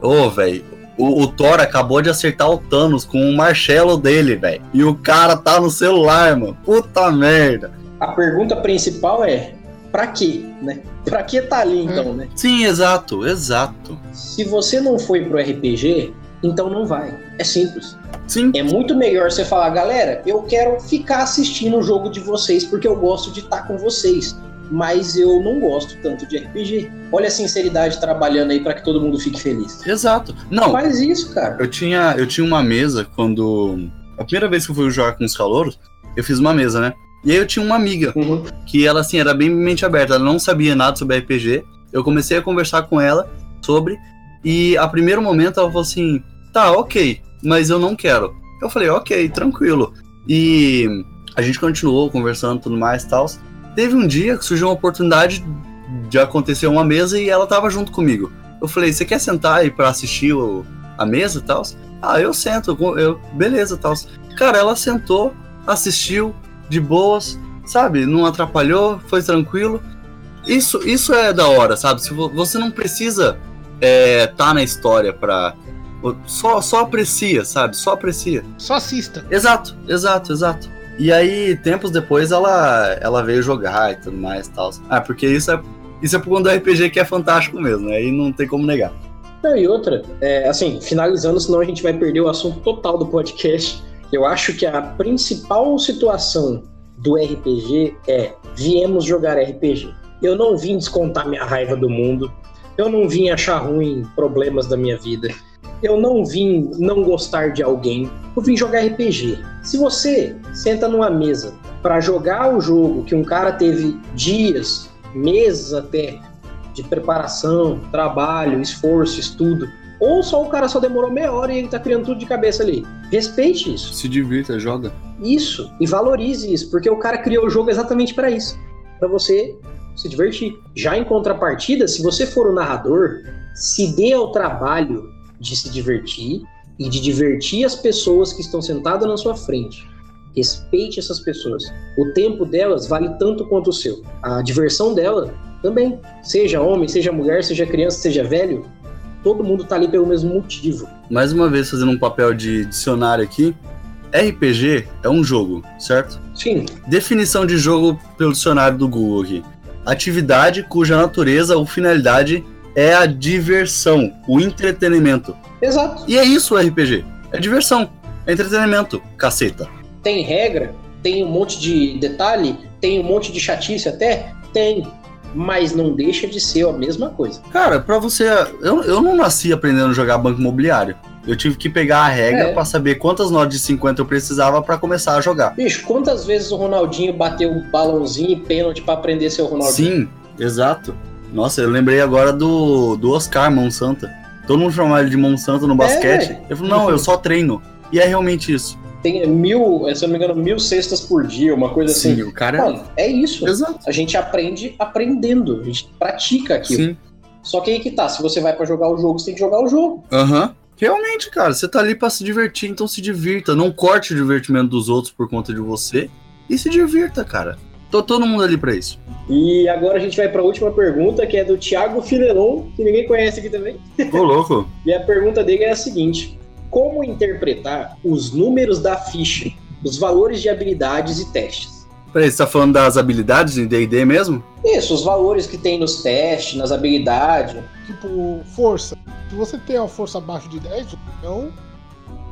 Ô, oh, velho. O, o, Thor acabou de acertar o Thanos com o Marshalo dele, velho. E o cara tá no celular, mano. Puta merda. A pergunta principal é: pra quê, né? Pra que tá ali então, né? Sim, exato, exato. Se você não foi pro RPG, então não vai. É simples. Sim. É muito melhor você falar, galera, eu quero ficar assistindo o jogo de vocês porque eu gosto de estar com vocês. Mas eu não gosto tanto de RPG. Olha a sinceridade trabalhando aí para que todo mundo fique feliz. Exato. Não. Faz isso, cara. Eu tinha, eu tinha uma mesa quando. A primeira vez que eu fui jogar com os calouros, eu fiz uma mesa, né? E aí eu tinha uma amiga uhum. que ela, assim, era bem mente aberta. Ela não sabia nada sobre RPG. Eu comecei a conversar com ela sobre. E a primeiro momento ela falou assim: tá, ok mas eu não quero. Eu falei, ok, tranquilo. E a gente continuou conversando tudo mais e tal. Teve um dia que surgiu uma oportunidade de acontecer uma mesa e ela tava junto comigo. Eu falei, você quer sentar aí para assistir o, a mesa e tal? Ah, eu sento, eu, beleza tal. Cara, ela sentou, assistiu de boas, sabe? Não atrapalhou, foi tranquilo. Isso, isso é da hora, sabe? Se você não precisa é, tá na história pra, só, só aprecia, sabe? Só aprecia. Só assista. Exato, exato, exato. E aí, tempos depois, ela, ela veio jogar e tudo mais e tal. Ah, porque isso é, isso é por conta do RPG que é fantástico mesmo, aí né? não tem como negar. Não, e outra, é, assim, finalizando, senão a gente vai perder o assunto total do podcast. Eu acho que a principal situação do RPG é viemos jogar RPG. Eu não vim descontar minha raiva do mundo, eu não vim achar ruim problemas da minha vida, eu não vim não gostar de alguém, eu vim jogar RPG. Se você senta numa mesa para jogar o jogo que um cara teve dias, meses até de preparação, trabalho, esforço, estudo, ou só o cara só demorou meia hora e ele tá criando tudo de cabeça ali. Respeite isso. Se divirta, joga. Isso. E valorize isso, porque o cara criou o jogo exatamente para isso. para você se divertir. Já em contrapartida, se você for o narrador, se dê ao trabalho de se divertir e de divertir as pessoas que estão sentadas na sua frente. Respeite essas pessoas. O tempo delas vale tanto quanto o seu. A diversão dela também. Seja homem, seja mulher, seja criança, seja velho, todo mundo tá ali pelo mesmo motivo. Mais uma vez, fazendo um papel de dicionário aqui, RPG é um jogo, certo? Sim. Definição de jogo pelo dicionário do Google aqui. Atividade cuja natureza ou finalidade é a diversão, o entretenimento. Exato. E é isso o RPG. É diversão, é entretenimento, caceta. Tem regra, tem um monte de detalhe, tem um monte de chatice até? Tem mas não deixa de ser a mesma coisa. Cara, para você, eu, eu não nasci aprendendo a jogar banco imobiliário. Eu tive que pegar a regra é. para saber quantas notas de 50 eu precisava para começar a jogar. Bicho, quantas vezes o Ronaldinho bateu um balãozinho e pênalti para aprender a ser o Ronaldinho? Sim, exato. Nossa, eu lembrei agora do, do Oscar Monsanto. Todo mundo chamava ele de Monsanto no basquete. É. Eu falei, não, eu só treino. E é realmente isso tem mil, se eu não me engano, mil cestas por dia, uma coisa Sim, assim. o cara. Mano, é isso. Exato. A gente aprende aprendendo, a gente pratica aquilo. Sim. Só que aí que tá, se você vai para jogar o jogo, você tem que jogar o jogo. Aham. Uhum. Realmente, cara, você tá ali para se divertir, então se divirta. Não corte o divertimento dos outros por conta de você e se divirta, cara. Tô todo mundo ali para isso. E agora a gente vai para a última pergunta, que é do Thiago Filelon, que ninguém conhece aqui também. Ô, louco. e a pergunta dele é a seguinte: como interpretar os números da ficha, os valores de habilidades e testes. Peraí, você tá falando das habilidades em D&D mesmo? Isso, os valores que tem nos testes, nas habilidades. Tipo, força. Se você tem uma força abaixo de 10, então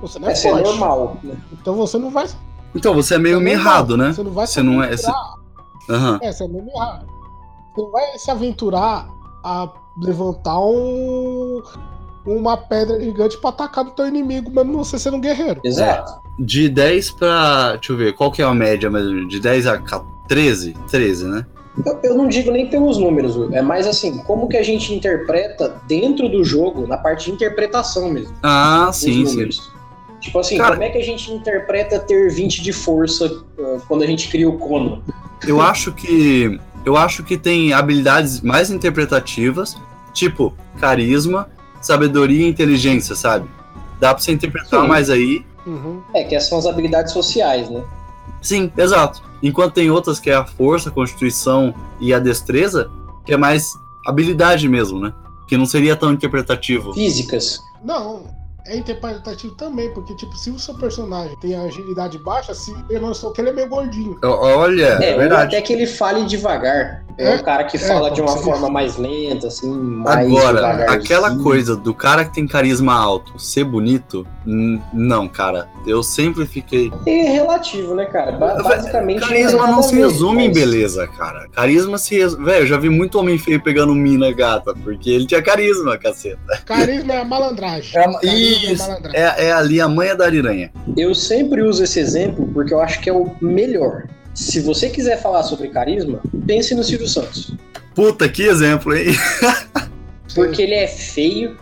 você não é, é forte. é normal. Né? Então você não vai... Então você é meio mirrado, né? Você não vai você não é... Uhum. É, você é meio mirrado. Você não vai se aventurar a levantar um uma pedra gigante pra atacar do teu inimigo, mesmo você sendo um guerreiro. Exato. De 10 pra. Deixa eu ver, qual que é a média mesmo? De 10 a 13? 13, né? Eu, eu, não digo nem pelos números, é mais assim, como que a gente interpreta dentro do jogo, na parte de interpretação mesmo. Ah, sim, sim. Tipo assim, Cara, como é que a gente interpreta ter 20 de força uh, quando a gente cria o Kono? Eu acho que. Eu acho que tem habilidades mais interpretativas, tipo carisma, sabedoria e inteligência, sabe? Dá pra você interpretar Sim. mais aí. Uhum. É, que essas são as habilidades sociais, né? Sim, exato. Enquanto tem outras que é a força, a constituição e a destreza, que é mais habilidade mesmo, né? Que não seria tão interpretativo. Físicas. Não, é interpretativo também, porque, tipo, se o seu personagem tem agilidade baixa, se eu não sou que ele é meio gordinho. Olha, é, é verdade. Até que ele fale devagar. É, é um cara que é, fala de uma forma mais lenta, assim, mais Agora, aquela coisa do cara que tem carisma alto ser bonito, não, cara. Eu sempre fiquei. É relativo, né, cara? Basicamente. Carisma não se resume em beleza, cara. Carisma se resume. Velho, eu já vi muito homem feio pegando mina gata, porque ele tinha carisma, caceta. Carisma é a malandragem. É, isso, é, é ali a manha da ariranha. Eu sempre uso esse exemplo porque eu acho que é o melhor se você quiser falar sobre carisma, pense no Silvio Santos. Puta, que exemplo, hein? Porque ele é feio,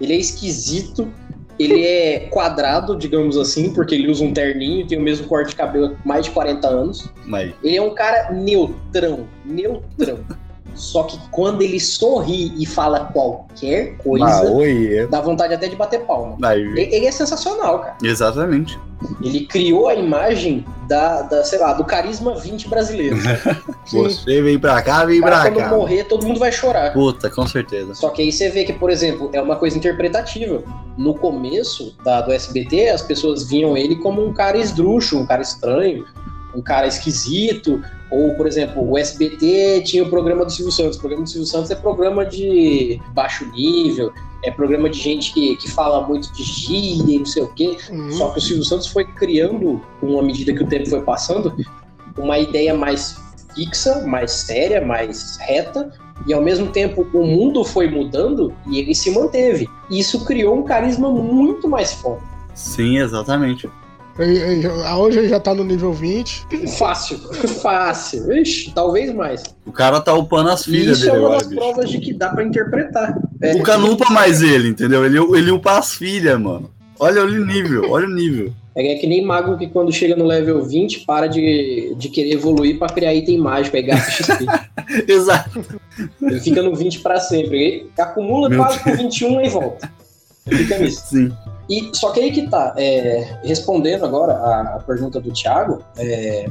ele é esquisito, ele é quadrado, digamos assim, porque ele usa um terninho, tem o mesmo corte de cabelo há mais de 40 anos. Mas... Ele é um cara neutrão, neutrão. Só que quando ele sorri e fala qualquer coisa, ah, dá vontade até de bater palma. Ele, ele, é sensacional, cara. Exatamente. Ele criou a imagem da, da sei lá, do carisma 20 brasileiro. você vem pra cá, vem pra, pra cá. Quando morrer, todo mundo vai chorar. Puta, com certeza. Só que aí você vê que, por exemplo, é uma coisa interpretativa. No começo da, do SBT, as pessoas viam ele como um cara esdrúxulo, um cara estranho, um cara esquisito, ou, por exemplo, o SBT tinha o programa do Silvio Santos. O programa do Silvio Santos é programa de baixo nível, é programa de gente que, que fala muito de gíria e não sei o quê. Uhum. Só que o Silvio Santos foi criando, com a medida que o tempo foi passando, uma ideia mais fixa, mais séria, mais reta, e ao mesmo tempo o mundo foi mudando e ele se manteve. E isso criou um carisma muito mais forte. Sim, exatamente. Hoje ele já tá no nível 20. Fácil, fácil. Ixi, talvez mais. O cara tá upando as filhas isso é dele uma agora, das bicho. provas de que dá pra interpretar. É, O cara não upa mais ele, entendeu? Ele, ele upa as filhas, mano. Olha o nível, olha o nível. É que nem mago que quando chega no level 20 para de, de querer evoluir pra criar item mágico, aí gasta XP. Exato. Ele fica no 20 pra sempre. Ele acumula Meu quase pro 21 e volta. Fica nisso. Sim. E, só que aí que tá, é, respondendo agora a, a pergunta do Thiago, é,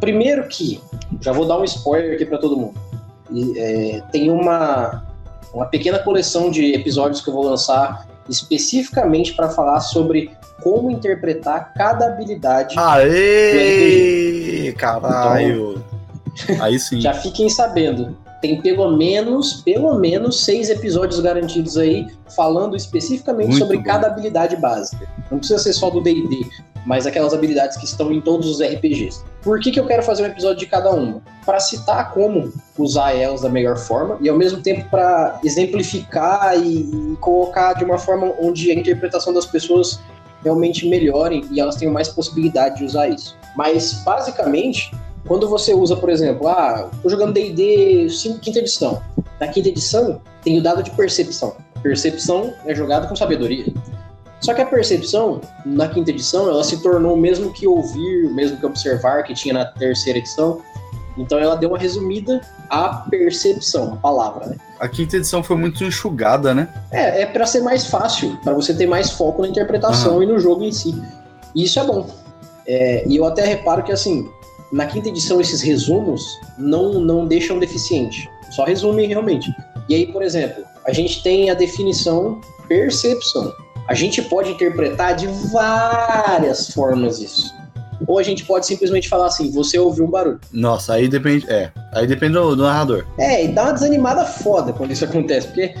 primeiro que, já vou dar um spoiler aqui pra todo mundo, E, é, tem uma, uma pequena coleção de episódios que eu vou lançar especificamente para falar sobre como interpretar cada habilidade. Aê! Caralho. Aí sim. Já fiquem sabendo, tem pelo menos, pelo menos seis episódios garantidos aí, falando especificamente Muito sobre bom. cada habilidade básica. Não precisa ser só do D&D, mas aquelas habilidades que estão em todos os RPGs. Por que, que eu quero fazer um episódio de cada uma? Para citar como usar elas da melhor forma e ao mesmo tempo para exemplificar e, e colocar de uma forma onde a interpretação das pessoas realmente melhorem e elas tenham mais possibilidade de usar isso. Mas basicamente, quando você usa, por exemplo, ah, tô jogando D&D 5 quinta edição. Na quinta edição tem o dado de percepção. Percepção é jogado com sabedoria. Só que a percepção, na quinta edição, ela se tornou o mesmo que ouvir, o mesmo que observar, que tinha na terceira edição. Então ela deu uma resumida à percepção, a palavra, né? A quinta edição foi muito enxugada, né? É, é para ser mais fácil, para você ter mais foco na interpretação e no jogo em si. E isso é bom. É, e eu até reparo que, assim, na quinta edição, esses resumos não, não deixam deficiente. Só resumem realmente. E aí, por exemplo, a gente tem a definição percepção. A gente pode interpretar de várias formas isso. Ou a gente pode simplesmente falar assim: você ouviu um barulho. Nossa, aí depende. É. Aí depende do, do narrador. É, e dá uma desanimada foda quando isso acontece, porque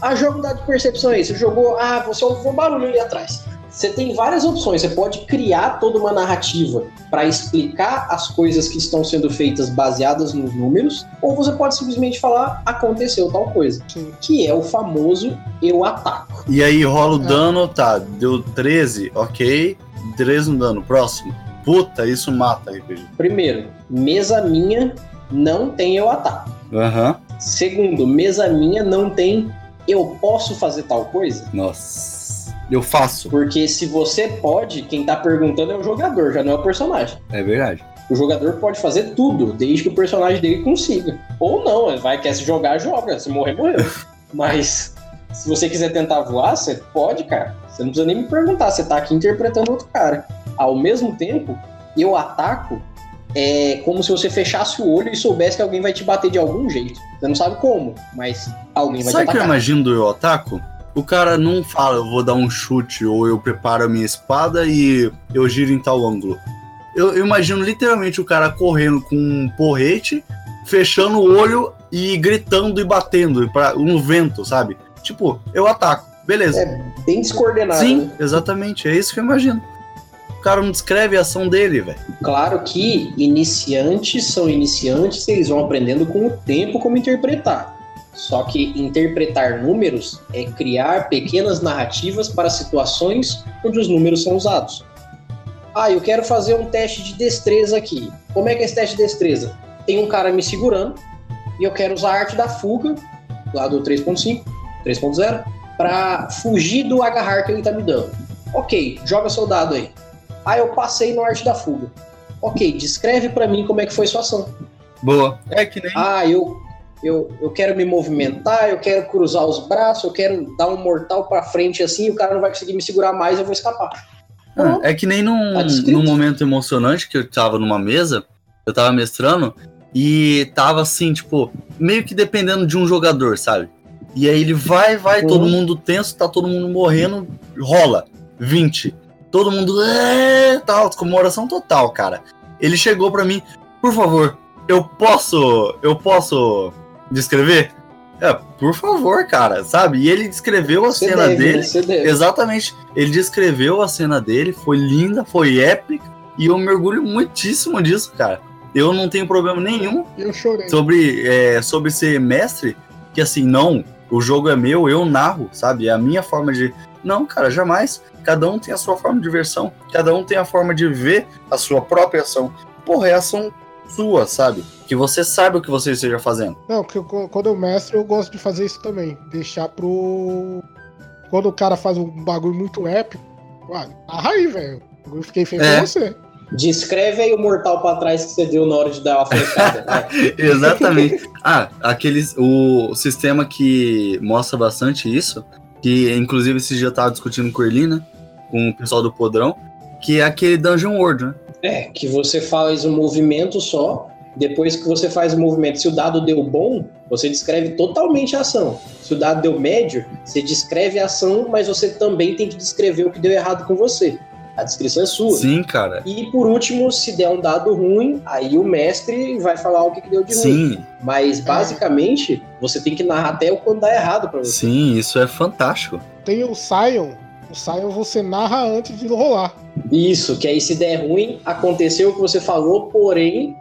a jogo dá de percepção aí, você jogou, ah, você ouviu um barulho ali atrás. Você tem várias opções, você pode criar toda uma narrativa para explicar as coisas que estão sendo feitas baseadas nos números, ou você pode simplesmente falar aconteceu tal coisa, que é o famoso eu ataco. E aí rola o É. dano, tá? Deu 13, ok. 13 no dano. Próximo. Puta, isso mata RPG. Primeiro, mesa minha não tem eu ataco. Aham. Segundo, mesa minha não tem eu posso fazer tal coisa. Nossa. Eu faço. Porque se você pode, quem tá perguntando é o jogador, já não é o personagem. É verdade. O jogador pode fazer tudo, desde que o personagem dele consiga. Ou não, ele vai, quer se jogar, joga. Se morrer, morreu. Mas se você quiser tentar voar, você pode, cara. Você não precisa nem me perguntar, você tá aqui interpretando outro cara. Ao mesmo tempo, eu ataco é como se você fechasse o olho e soubesse que alguém vai te bater de algum jeito. Você não sabe como, mas alguém vai Sabe te que eu atacar. imagino do eu ataco? O cara não fala, eu vou dar um chute, ou eu preparo a minha espada e eu giro em tal ângulo. Eu, eu imagino literalmente o cara correndo com um porrete, fechando o olho e gritando e batendo para um vento, sabe? Tipo, eu ataco. Beleza. É bem descoordenado. Sim, né? exatamente. É isso que eu imagino. O cara não descreve a ação dele, velho. Claro que iniciantes são iniciantes, eles vão aprendendo com o tempo como interpretar. Só que interpretar números é criar pequenas narrativas para situações onde os números são usados. Ah, eu quero fazer um teste de destreza aqui. Como é que é esse teste de destreza? Tem um cara me segurando e eu quero usar a arte da fuga, lá do 3.5, 3.0, para fugir do agarrar que ele tá me dando. Ok, joga seu dado aí. Ah, eu passei no arte da fuga. Ok, descreve pra mim como é que foi sua ação. Boa. É que nem. Ah, eu, eu, eu quero me movimentar, eu quero cruzar os braços, eu quero dar um mortal pra frente assim, o cara não vai conseguir me segurar mais, eu vou escapar. Ah, é que nem num, Tá num momento emocionante que eu tava numa mesa, eu tava mestrando, e tava assim, tipo, meio que dependendo de um jogador, sabe? E aí ele vai, vai, Uhum. todo mundo tenso, tá todo mundo morrendo, rola. 20. Todo mundo. É, tal, comemoração total, cara. Ele chegou pra mim, por favor, eu posso. Eu posso descrever? É, por favor, cara, sabe? E ele descreveu a Você cena deve, dele. né? Você deve. Exatamente. Ele descreveu a cena dele, foi linda, foi épica, e eu mergulho muitíssimo disso, cara. Eu não tenho problema nenhum sobre, é, sobre ser mestre, que assim, não, o jogo é meu, eu narro, sabe? É a minha forma de. Não, cara, jamais. Cada um tem a sua forma de versão, cada um tem a forma de ver a sua própria ação. Porra, é ação sua, sabe? Que você saiba o que você esteja fazendo. Não, porque eu- quando eu mestre, eu gosto de fazer isso também. Deixar pro. Quando o cara faz um bagulho muito épico, ah, narra aí, velho. Eu fiquei feio É. com você. Descreve aí o mortal pra trás que você deu na hora de dar uma flechada. né? Exatamente. ah, aqueles. O sistema que mostra bastante isso, que inclusive esse dia eu tava discutindo com o Erlin, né? Com o pessoal do Podrão, que é aquele Dungeon World, né? É, que você faz um movimento só, depois que você faz o movimento, se o dado deu bom, você descreve totalmente a ação. Se o dado deu médio, você descreve a ação, mas você também tem que descrever o que deu errado com você. A descrição é sua. Sim, cara. E por último, se der um dado ruim, aí o mestre vai falar o que, que deu de ruim. Sim, Mas basicamente, você tem que narrar até o quando dá errado pra você. sim, isso é fantástico. Tem o Sion. O Sion você narra antes de rolar. Isso, que aí se der ruim, aconteceu o que você falou, porém,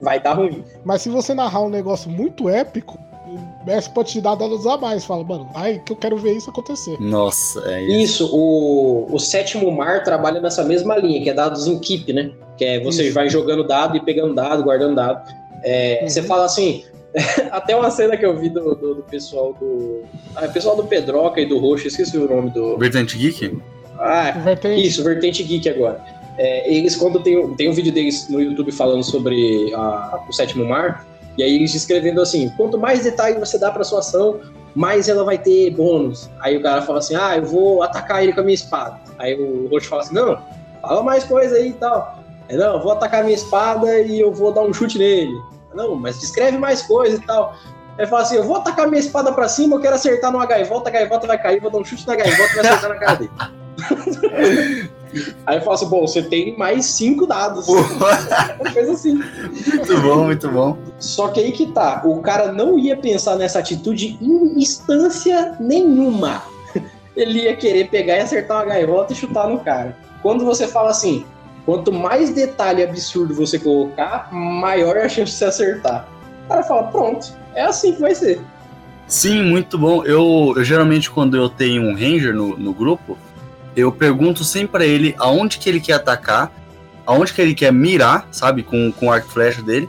vai dar ruim. Mas se você narrar um negócio muito épico, o mestre pode te dar dados a mais. Fala, mano, vai que eu quero ver isso acontecer. Nossa, é isso. Isso, o, o sétimo mar trabalha nessa mesma linha, que é dados em keep, né? Que é você Isso. vai jogando dado e pegando dado, guardando dado. É, Uhum. Você fala assim, até uma cena que eu vi do, do, do pessoal do. Ah, pessoal do Pedroca e do Roxo, esqueci o nome do. Vertente Geek? Ah, Vertente. isso, Vertente Geek agora. É, eles, quando tem, tem um vídeo deles no YouTube falando sobre a- o sétimo mar, e aí eles descrevendo assim: quanto mais detalhe você dá pra sua ação, mais ela vai ter bônus. Aí o cara fala assim: ah, eu vou atacar ele com a minha espada. Aí o Roxo fala assim: não, fala mais coisa aí e tal. Aí, não, eu vou atacar a minha espada e eu vou dar um chute nele. Não, mas descreve mais coisa e tal. Aí fala assim: eu vou atacar minha espada pra cima, eu quero acertar numa gaivota, a gaivota vai cair, vou dar um chute na gaivota e vai acertar na cara dele. Aí fala assim: bom, você tem mais cinco dados. Uma coisa assim. muito bom, muito bom. Só que aí que tá, o cara não ia pensar nessa atitude em instância nenhuma. Ele ia querer pegar e acertar uma gaivota e chutar no cara. Quando você fala assim, quanto mais detalhe absurdo você colocar, maior é a chance de você acertar. O cara fala, pronto, é assim que vai ser. Sim, muito bom. Eu, eu geralmente, quando eu tenho um Ranger no, no grupo, eu pergunto sempre pra ele aonde que ele quer atacar, aonde que ele quer mirar, sabe, com, com o arco flecha dele,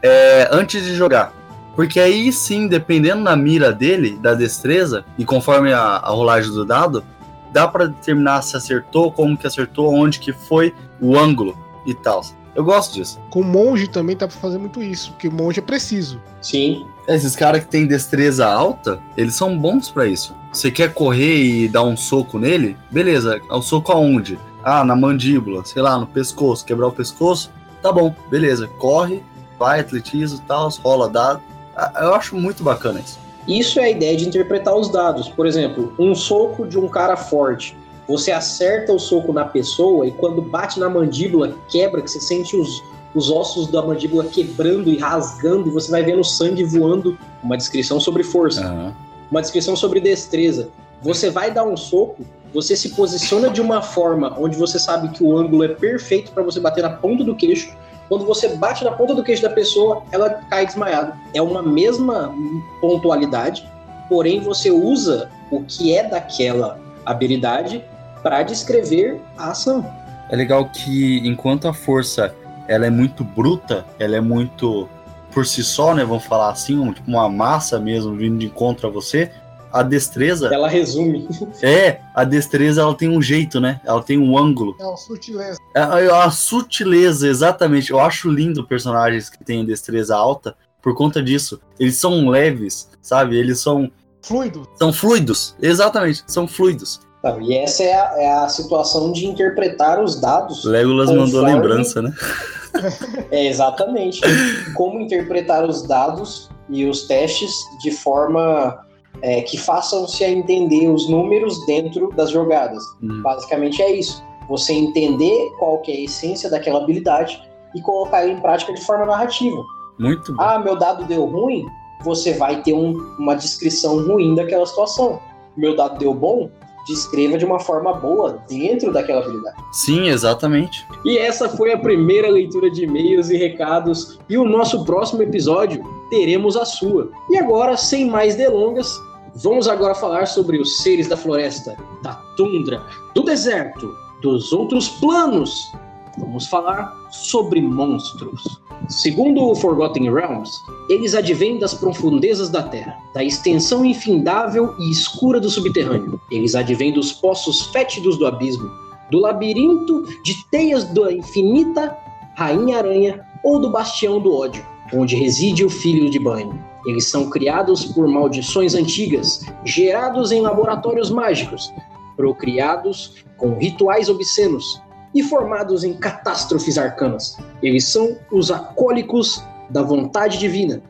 é, antes de jogar. Porque aí sim, dependendo da mira dele, da destreza, e conforme a, a rolagem do dado, dá pra determinar se acertou, como que acertou, onde que foi, o ângulo e tal. Eu gosto disso. Com monge também dá pra fazer muito isso, porque monge é preciso. Sim, Esses caras que têm destreza alta, eles são bons pra isso. Você quer correr e dar um soco nele? Beleza, é o soco aonde? Ah, na mandíbula, sei lá, no pescoço, quebrar o pescoço? Tá bom, beleza. Corre, vai, atletiza e tal, rola dado. Ah, Eu acho muito bacana isso. Isso é a ideia de interpretar os dados. Por exemplo, um soco de um cara forte. Você acerta o soco na pessoa e quando bate na mandíbula, quebra, que você sente os, os ossos da mandíbula quebrando e rasgando, e você vai vendo sangue voando. Uma descrição sobre força, uma descrição sobre destreza. Você vai dar um soco, você se posiciona de uma forma onde você sabe que o ângulo é perfeito para você bater na ponta do queixo. Quando você bate na ponta do queixo da pessoa, ela cai desmaiada. É uma mesma pontualidade, porém você usa o que é daquela habilidade para descrever a ação. É legal que enquanto a força ela é muito bruta, ela é muito por si só, né? Vamos falar assim, um- tipo uma massa mesmo vindo de encontro a você. A destreza Ela resume. é a destreza, ela tem um jeito, né? Ela tem um ângulo. É uma sutileza. É a, a sutileza, exatamente. Eu acho lindo personagens que têm destreza alta por conta disso. Eles são leves, sabe? Eles são, Fluido. são fluidos. Exatamente, são fluidos. Tá, e essa é a, é a situação de interpretar os dados Legolas mandou lembrança, né? É, exatamente. Como interpretar os dados e os testes de forma é, que façam-se a entender os números dentro das jogadas. Hum. Basicamente é isso. Você entender qual que é a essência daquela habilidade e colocar ela em prática de forma narrativa. Muito bom. Ah, meu dado deu ruim? você vai ter um, uma descrição ruim daquela situação. Meu dado deu bom, descreva de uma forma boa dentro daquela habilidade. Sim, exatamente. E essa foi a primeira leitura de e-mails e recados. E o nosso próximo episódio teremos a sua. E agora, sem mais delongas, vamos agora falar sobre os seres da floresta, da tundra, do deserto, dos outros planos. Vamos falar sobre monstros. Segundo o Forgotten Realms, eles advêm das profundezas da Terra, da extensão infindável e escura do subterrâneo. Eles advêm dos poços fétidos do abismo, do labirinto de teias da infinita Rainha-Aranha ou do bastião do ódio, onde reside o filho de banho. Eles são criados por maldições antigas, gerados em laboratórios mágicos, procriados com rituais obscenos, e formados em catástrofes arcanas. Eles são os acólicos da vontade divina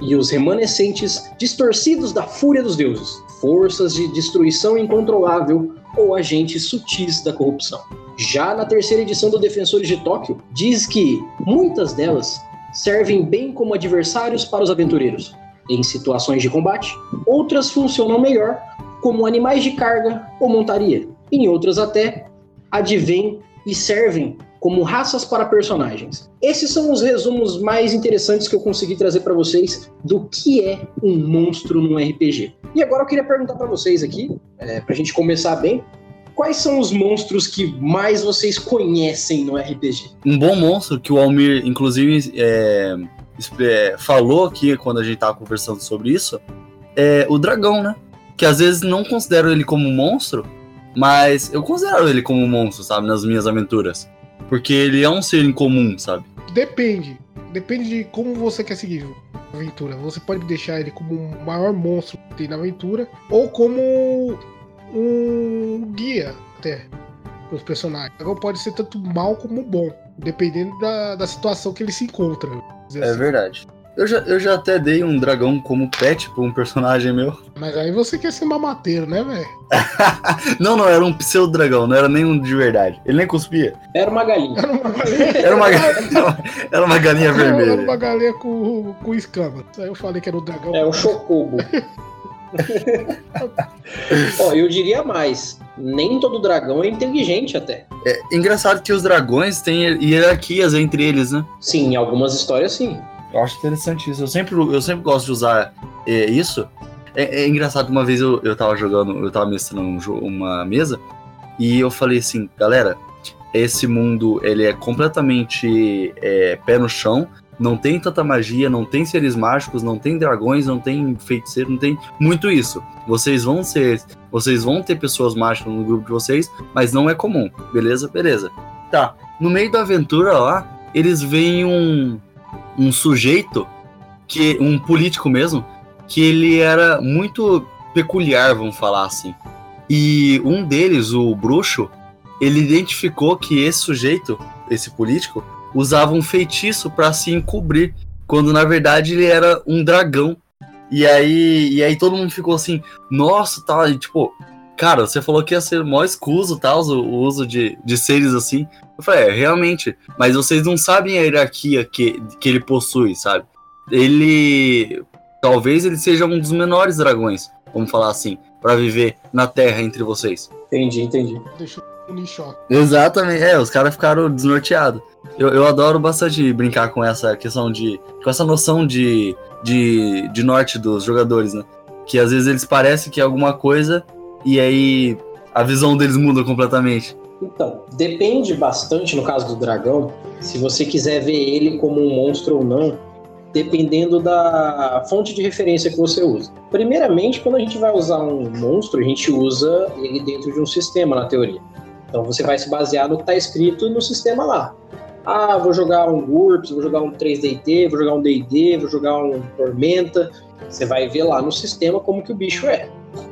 e os remanescentes distorcidos da fúria dos deuses, forças de destruição incontrolável ou agentes sutis da corrupção. Já na terceira edição do Defensores de Tóquio, diz que muitas delas servem bem como adversários para os aventureiros em situações de combate, outras funcionam melhor como animais de carga ou montaria, em outras até advêm e servem como raças para personagens. Esses são os resumos mais interessantes que eu consegui trazer para vocês do que é um monstro num RPG. E agora eu queria perguntar para vocês aqui, é, para a gente começar bem, quais são os monstros que mais vocês conhecem no RPG? Um bom monstro que o Almir, inclusive, é, é, falou aqui quando a gente estava conversando sobre isso, é o dragão, né? Que às vezes não considero ele como um monstro, mas eu considero ele como um monstro, sabe, nas minhas aventuras. Porque ele é um ser incomum, sabe? Depende. Depende de como você quer seguir a aventura. Você pode deixar ele como o maior monstro que tem na aventura, ou como um guia, até, para os personagens. Então pode ser tanto mal como bom, dependendo da, da situação que ele se encontra. É assim. verdade. Eu já, eu já até dei um dragão como pet pra um personagem meu. Mas aí você quer ser mamateiro, né, velho? não, não, era um pseudo dragão, não era nenhum de verdade. Ele nem cuspia. Era uma galinha. Era uma galinha. era, uma, era uma galinha vermelha. Era uma galinha com, com escama. Aí eu falei que era o dragão. É o chocobo. Ó, eu diria mais. Nem todo dragão é inteligente até. É engraçado que os dragões têm hierarquias entre eles, né? Sim, em algumas histórias sim. Eu acho interessante isso. Eu sempre, eu sempre gosto de usar é, isso. É, é, engraçado, uma vez eu, eu tava jogando, eu tava mestrando um, uma mesa, e eu falei assim, galera, esse mundo ele é completamente é, pé no chão, não tem tanta magia, não tem seres mágicos, não tem dragões, não tem feiticeiro, não tem muito isso. Vocês vão ser, vocês vão ter pessoas mágicas no grupo de vocês, mas não é comum, beleza? Beleza. Tá. No meio da aventura lá, eles veem um um sujeito que um político mesmo que ele era muito peculiar, vamos falar assim. E um deles, o bruxo, ele identificou que esse sujeito, esse político, usava um feitiço para se encobrir, quando na verdade ele era um dragão. E aí, e aí todo mundo ficou assim, nossa, tal, e, tipo, cara, você falou que ia ser mó escuso, tal, o, o uso de, de seres assim. Eu falei, é, realmente. Mas vocês não sabem a hierarquia que, que ele possui, sabe? Ele. Talvez ele seja um dos menores dragões, vamos falar assim, para viver na Terra entre vocês. Entendi, entendi. Deixa eu choque. Exatamente, é, os caras ficaram desnorteados. Eu, eu adoro bastante brincar com essa questão de. com essa noção de, de, de norte dos jogadores, né? Que às vezes eles parecem que é alguma coisa e aí a visão deles muda completamente. Então, depende bastante no caso do dragão, se você quiser ver ele como um monstro ou não, dependendo da fonte de referência que você usa. Primeiramente, quando a gente vai usar um monstro, a gente usa ele dentro de um sistema, na teoria. Então você vai se basear no que está escrito no sistema lá. Ah, vou jogar um GURPS, vou jogar um 3DT, vou jogar um D&D, vou jogar um Tormenta. Você vai ver lá no sistema como que o bicho é.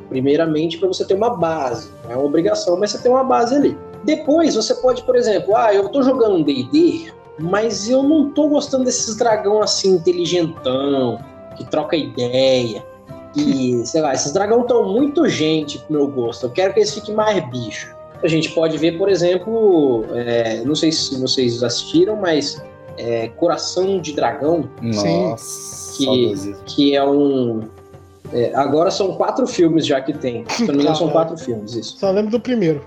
Primeiramente, para você ter uma base. Não é uma obrigação, mas você tem uma base ali. Depois você pode, por exemplo, ah, eu tô jogando um D&D, mas eu não tô gostando desses dragão assim inteligentão, que troca ideia. E, sei lá, esses dragão tão muito gente pro meu gosto. Eu quero que eles fiquem mais bicho. A gente pode ver, por exemplo, é, não sei se vocês assistiram, mas é, Coração de Dragão, Nossa, Que- que é um. é, agora são quatro filmes já que tem. Se não me engano, são quatro filmes, isso. Só lembro do primeiro.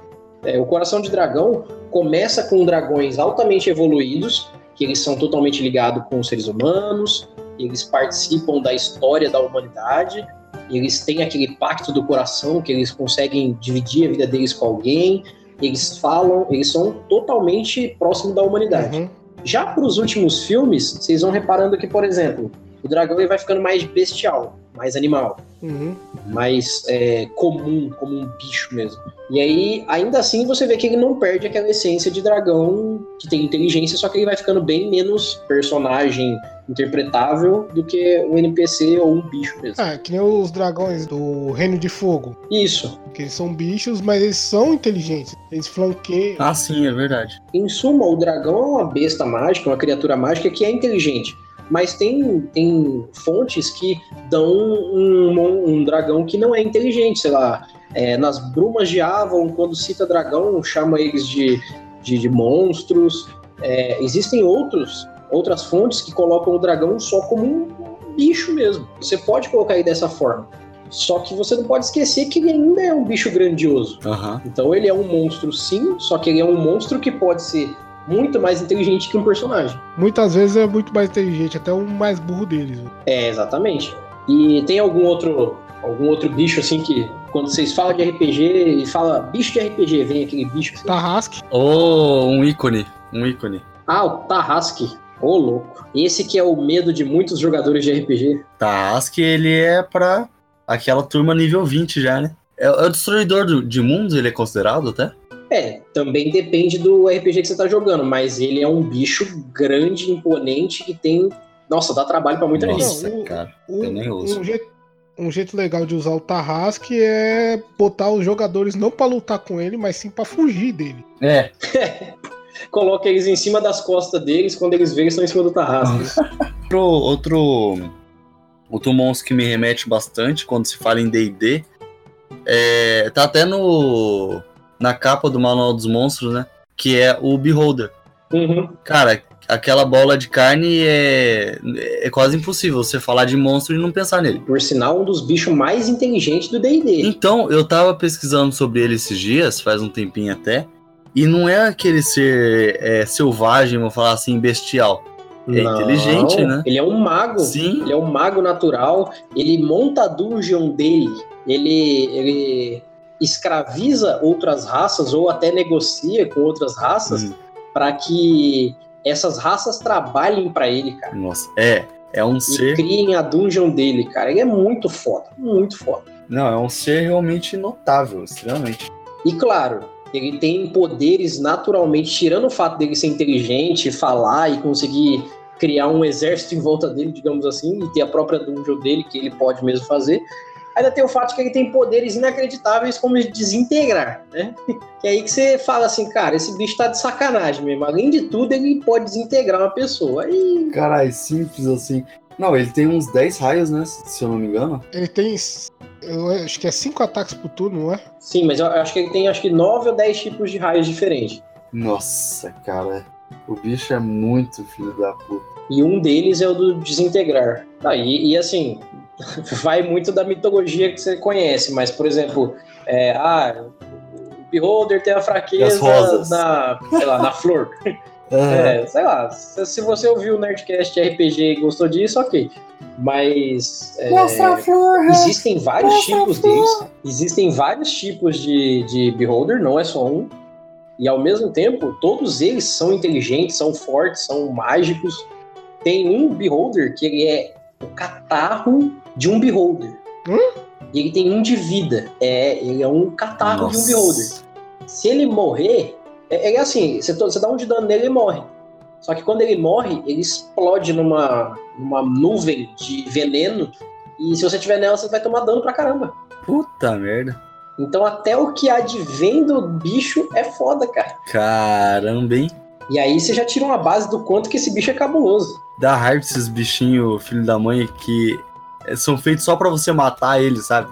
É, o Coração de Dragão começa com dragões altamente evoluídos, que eles são totalmente ligados com os seres humanos, eles participam da história da humanidade, eles têm aquele pacto do coração que eles conseguem dividir a vida deles com alguém, eles falam, eles são totalmente próximos da humanidade. Uhum. Já para os últimos filmes, vocês vão reparando que, por exemplo, o dragão ele vai ficando mais bestial, mais animal Uhum. mais é, comum, como um bicho mesmo. E aí, ainda assim, você vê que ele não perde aquela essência de dragão que tem inteligência, só que ele vai ficando bem menos personagem interpretável do que um NPC ou um bicho mesmo. Ah, que nem os dragões do Reino de Fogo. Isso. Que eles são bichos, mas eles são inteligentes. Eles flanqueiam. Ah, sim, é verdade. Em suma, o dragão é uma besta mágica, uma criatura mágica que é inteligente. Mas tem, tem fontes que dão um, um- um dragão que não é inteligente, sei lá. é, nas Brumas de Avon, quando cita dragão, chama eles de, de, de monstros. É, existem outros, outras fontes que colocam o dragão só como um bicho mesmo. Você pode colocar ele dessa forma. Só que você não pode esquecer que ele ainda é um bicho grandioso. Aham. Então ele é um monstro sim, só que ele é um monstro que pode ser muito mais inteligente que um personagem. Muitas vezes é muito mais inteligente, até o mais burro deles. É, exatamente. E tem algum outro algum outro bicho assim que quando vocês falam de RPG e fala bicho de RPG, vem aquele bicho assim. Tarrasque. Ou um ícone. Um ícone. Ah, o Tarrasque. Ô, louco. Esse que é o medo de muitos jogadores de RPG. Task, ele é pra aquela turma nível 20 já, né? É, é o destruidor do- de mundos, ele é considerado até? É, também depende do RPG que você tá jogando, mas ele é um bicho grande, imponente que tem. Nossa, dá trabalho pra muita Nossa. gente. O- cara, Um, eu nem ouço. um jeito, um jeito legal de usar o Tarrasque é botar os jogadores não pra lutar com ele, mas sim pra fugir dele. É. Coloca eles em cima das costas deles, quando eles veem, eles estão em cima do Tarrasque. Outro, outro, outro monstro que me remete bastante quando se fala em D&D, é, tá até no na capa do Manual dos Monstros, né? Que é o Beholder. Uhum. Cara, aquela bola de carne é, é quase impossível você falar de monstro e não pensar nele. Por sinal, um dos bichos mais inteligentes do D&D. Então, eu tava pesquisando sobre ele esses dias, faz um tempinho até, e não é aquele ser é, selvagem, vou falar assim, bestial. É Não, inteligente, né? Ele é um mago. Sim, Ele é um mago natural. Ele monta a dungeon dele. Ele, ele escraviza outras raças ou até negocia com outras raças Hum. para que essas raças trabalhem para ele, cara. nossa, é, é um E ser, criem a dungeon dele, cara. Ele é muito foda, muito foda. não, é um ser realmente notável, extremamente. E claro, ele tem poderes naturalmente, tirando o fato dele ser inteligente, falar e conseguir criar um exército em volta dele, digamos assim, e ter a própria dungeon dele, que ele pode mesmo fazer. Ainda tem o fato de que ele tem poderes inacreditáveis como desintegrar, né? Que é aí que você fala assim, cara, esse bicho tá de sacanagem mesmo. Além de tudo, ele pode desintegrar uma pessoa. Aí, Caralho, simples assim. Não, ele tem uns 10 raios, né? Se eu não me engano. Ele tem. Eu acho que é cinco ataques por turno, não é? sim, mas eu acho que ele tem acho que 9 ou 10 tipos de raios diferentes. Nossa, cara. O bicho é muito filho da puta. E um deles é o do desintegrar. Ah, e, e, assim, vai muito da mitologia que você conhece, mas, por exemplo, é, ah, o Beholder tem a fraqueza na, sei lá, na flor. É, É, sei lá, se, você ouviu o Nerdcast RPG e gostou disso, ok. Mas é, existem vários tipos deles. Existem vários tipos de, de Beholder, não é só um. E ao mesmo tempo, todos eles são inteligentes, são fortes, são mágicos. Tem um Beholder que ele é o catarro de um Beholder. Hum? E ele tem um de vida. É, ele é um catarro de um Nossa. Beholder. Se ele morrer, é, é assim, você, você dá um de dano nele, ele morre. Só que quando ele morre, ele explode numa, numa nuvem de veneno. E se você tiver nela, você vai tomar dano pra caramba. Puta merda. Então até o que advém do bicho é foda, cara. Caramba, hein? E aí você já tira uma base do quanto que esse bicho é cabuloso. Dá raiva esses bichinhos, filho da mãe, que são feitos só pra você matar eles, sabe?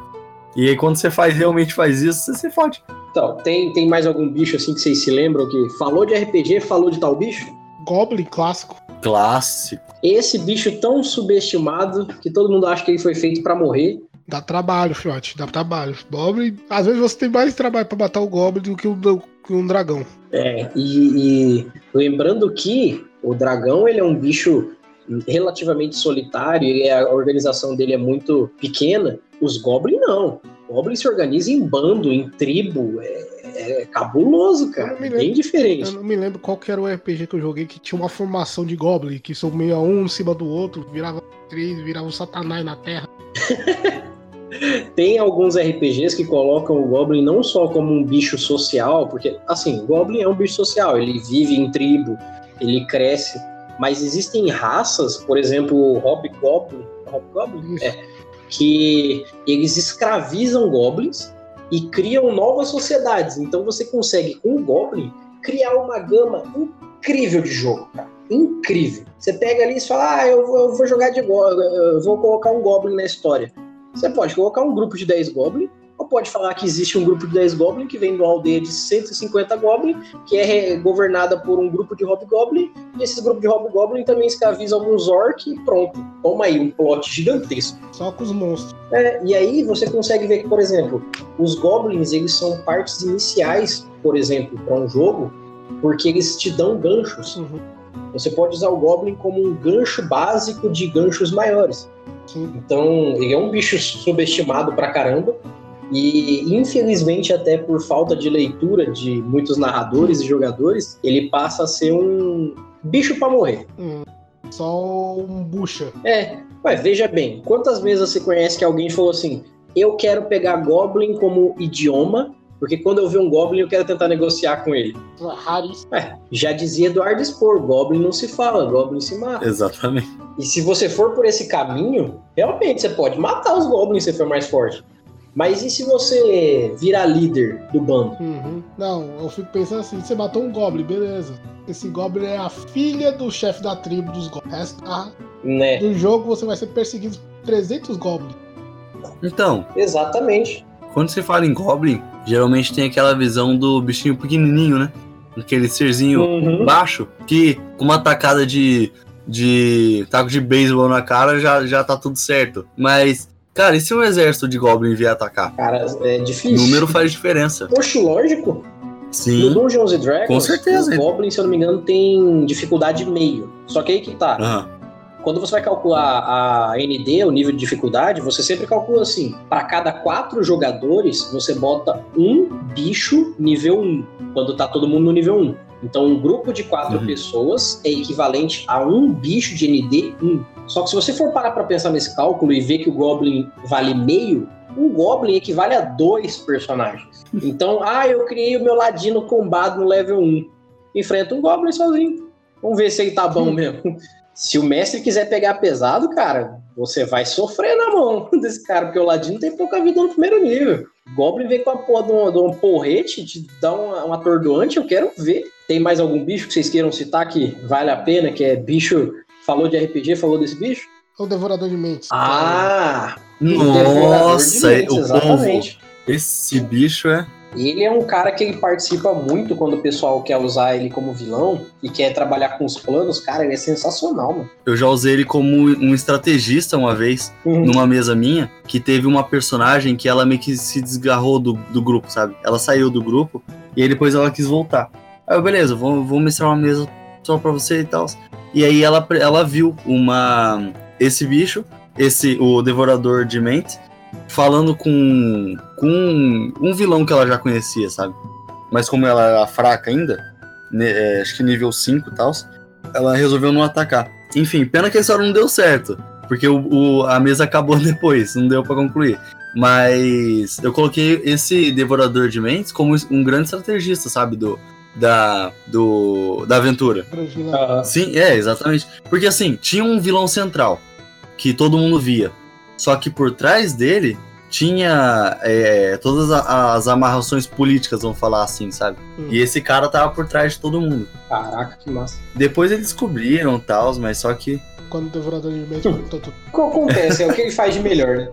E aí quando você faz realmente faz isso, você se fode. Então, tem, tem mais algum bicho assim que vocês se lembram que falou de RPG, falou de tal bicho? Goblin clássico. Clássico. Esse bicho tão subestimado que todo mundo acha que ele foi feito pra morrer. Dá trabalho, fiote, dá trabalho. Goblin, às vezes você tem mais trabalho pra matar o Goblin do que, o, do que um dragão. É, e, e lembrando que o dragão ele é um bicho relativamente solitário e a organização dele é muito pequena. Os Goblin não. Goblin se organiza em bando, em tribo. É, é cabuloso, cara. Eu É bem Eu diferente. não me lembro qual que era o RPG que eu joguei que tinha uma formação de Goblin, que são meio a um em cima do outro, virava três, virava um satanás na terra. Tem alguns RPGs que colocam o Goblin não só como um bicho social, porque, assim, o Goblin é um bicho social, ele vive em tribo, ele cresce, mas existem raças, por exemplo, o Hobgoblin, Hobgoblin? É, que eles escravizam goblins e criam novas sociedades. Então você consegue, com o Goblin, criar uma gama incrível de jogo, cara. Incrível. Você pega ali e fala, ah, eu vou, eu vou jogar de Goblin, eu vou colocar um Goblin na história. Você pode colocar um grupo de 10 Goblin, ou pode falar que existe um grupo de 10 Goblin que vem de uma aldeia de 150 Goblin, que é governada por um grupo de Hobgoblin, e esses grupos de Hobgoblin também escravizam alguns Orc e pronto. Toma aí, um plot gigantesco. Só com os monstros. É, e aí você consegue ver que, por exemplo, os Goblins, eles são partes iniciais, por exemplo, para um jogo, porque eles te dão ganchos. Uhum. Você pode usar o Goblin como um gancho básico de ganchos maiores. Então, ele é um bicho subestimado pra caramba. E, infelizmente, até por falta de leitura de muitos narradores e jogadores, ele passa a ser um bicho pra morrer. Hum. Só um bucha. É, mas veja bem, quantas vezes você conhece que alguém falou assim: eu quero pegar Goblin como idioma, porque quando eu ver um Goblin eu quero tentar negociar com ele. Raríssimo. É, já dizia Eduardo Spor: Goblin não se fala, Goblin se mata. Exatamente. E se você for por esse caminho, realmente você pode matar os goblins se for mais forte. Mas e se você virar líder do bando? Uhum. Não, eu fico pensando assim, você matou um Goblin, beleza. Esse Goblin é a filha do chefe da tribo dos Goblins. Ah, Né? No jogo você vai ser perseguido por 300 Goblins. Então, Exatamente. quando se fala em Goblin, geralmente tem aquela visão do bichinho pequenininho, né? Aquele serzinho Uhum. baixo que com uma tacada de, de taco de beisebol na cara já, já tá tudo certo. Mas, cara, e se um exército de Goblin vier atacar? Cara, é O difícil. número faz diferença. Poxa, lógico. No Sim. Dungeons and Dragons, Com certeza. os goblins, se eu não me engano, tem dificuldade meio. Só que aí que tá. Aham. Quando você vai calcular a ND, o nível de dificuldade, você sempre calcula assim: para cada quatro jogadores, você bota um bicho nível 1, quando tá todo mundo no nível 1. Então, um grupo de quatro Uhum. pessoas é equivalente a um bicho de ND 1. Só que se você for parar pra pensar nesse cálculo e ver que o Goblin vale meio, um Goblin equivale a dois personagens. Então, ah, eu criei o meu Ladino combado no level 1. Enfrenta um Goblin sozinho. Vamos ver se ele tá bom mesmo. Se o mestre quiser pegar pesado, cara, você vai sofrer na mão desse cara, porque o Ladino tem pouca vida no primeiro nível. Goblin vem com a porra de um, de um porrete, te dá uma, um atordoante, eu quero ver. Tem mais algum bicho que vocês queiram citar que vale a pena, que é bicho. Falou de RPG, falou desse bicho? É o Devorador de Mentes. Ah! Nossa, de Mentes, o povo. exatamente. Esse bicho é. Ele é um cara que ele participa muito quando o pessoal quer usar ele como vilão e quer trabalhar com os planos. Cara, ele é sensacional, mano. Eu já usei ele como um estrategista uma vez, numa mesa minha, que teve uma personagem que ela meio que se desgarrou do, do grupo, sabe? Ela saiu do grupo e aí depois ela quis voltar. Aí eu, beleza, vou, vou mestrar uma mesa só pra você e tal. E aí ela, ela viu uma. Esse bicho, esse o Devorador de Mentes, falando com, com um vilão que ela já conhecia, sabe? Mas como ela era fraca ainda, né, é, acho que nível 5 e tal, ela resolveu não atacar. Enfim, pena que a história não deu certo, porque o, o- a mesa acabou depois, não deu pra concluir. Mas eu coloquei esse Devorador de Mentes como um grande estrategista, sabe? Do, da, do, da aventura. Sim, é, exatamente. Porque assim, tinha um vilão central que todo mundo via. Só que por trás dele tinha é, todas as amarrações políticas, vamos falar assim, sabe? Hum. E esse cara tava por trás de todo mundo. Caraca, que massa. Depois eles descobriram tal, mas só que. Quando o Devorador de Mentes perguntou tudo. O que acontece? É o que ele faz de melhor, né?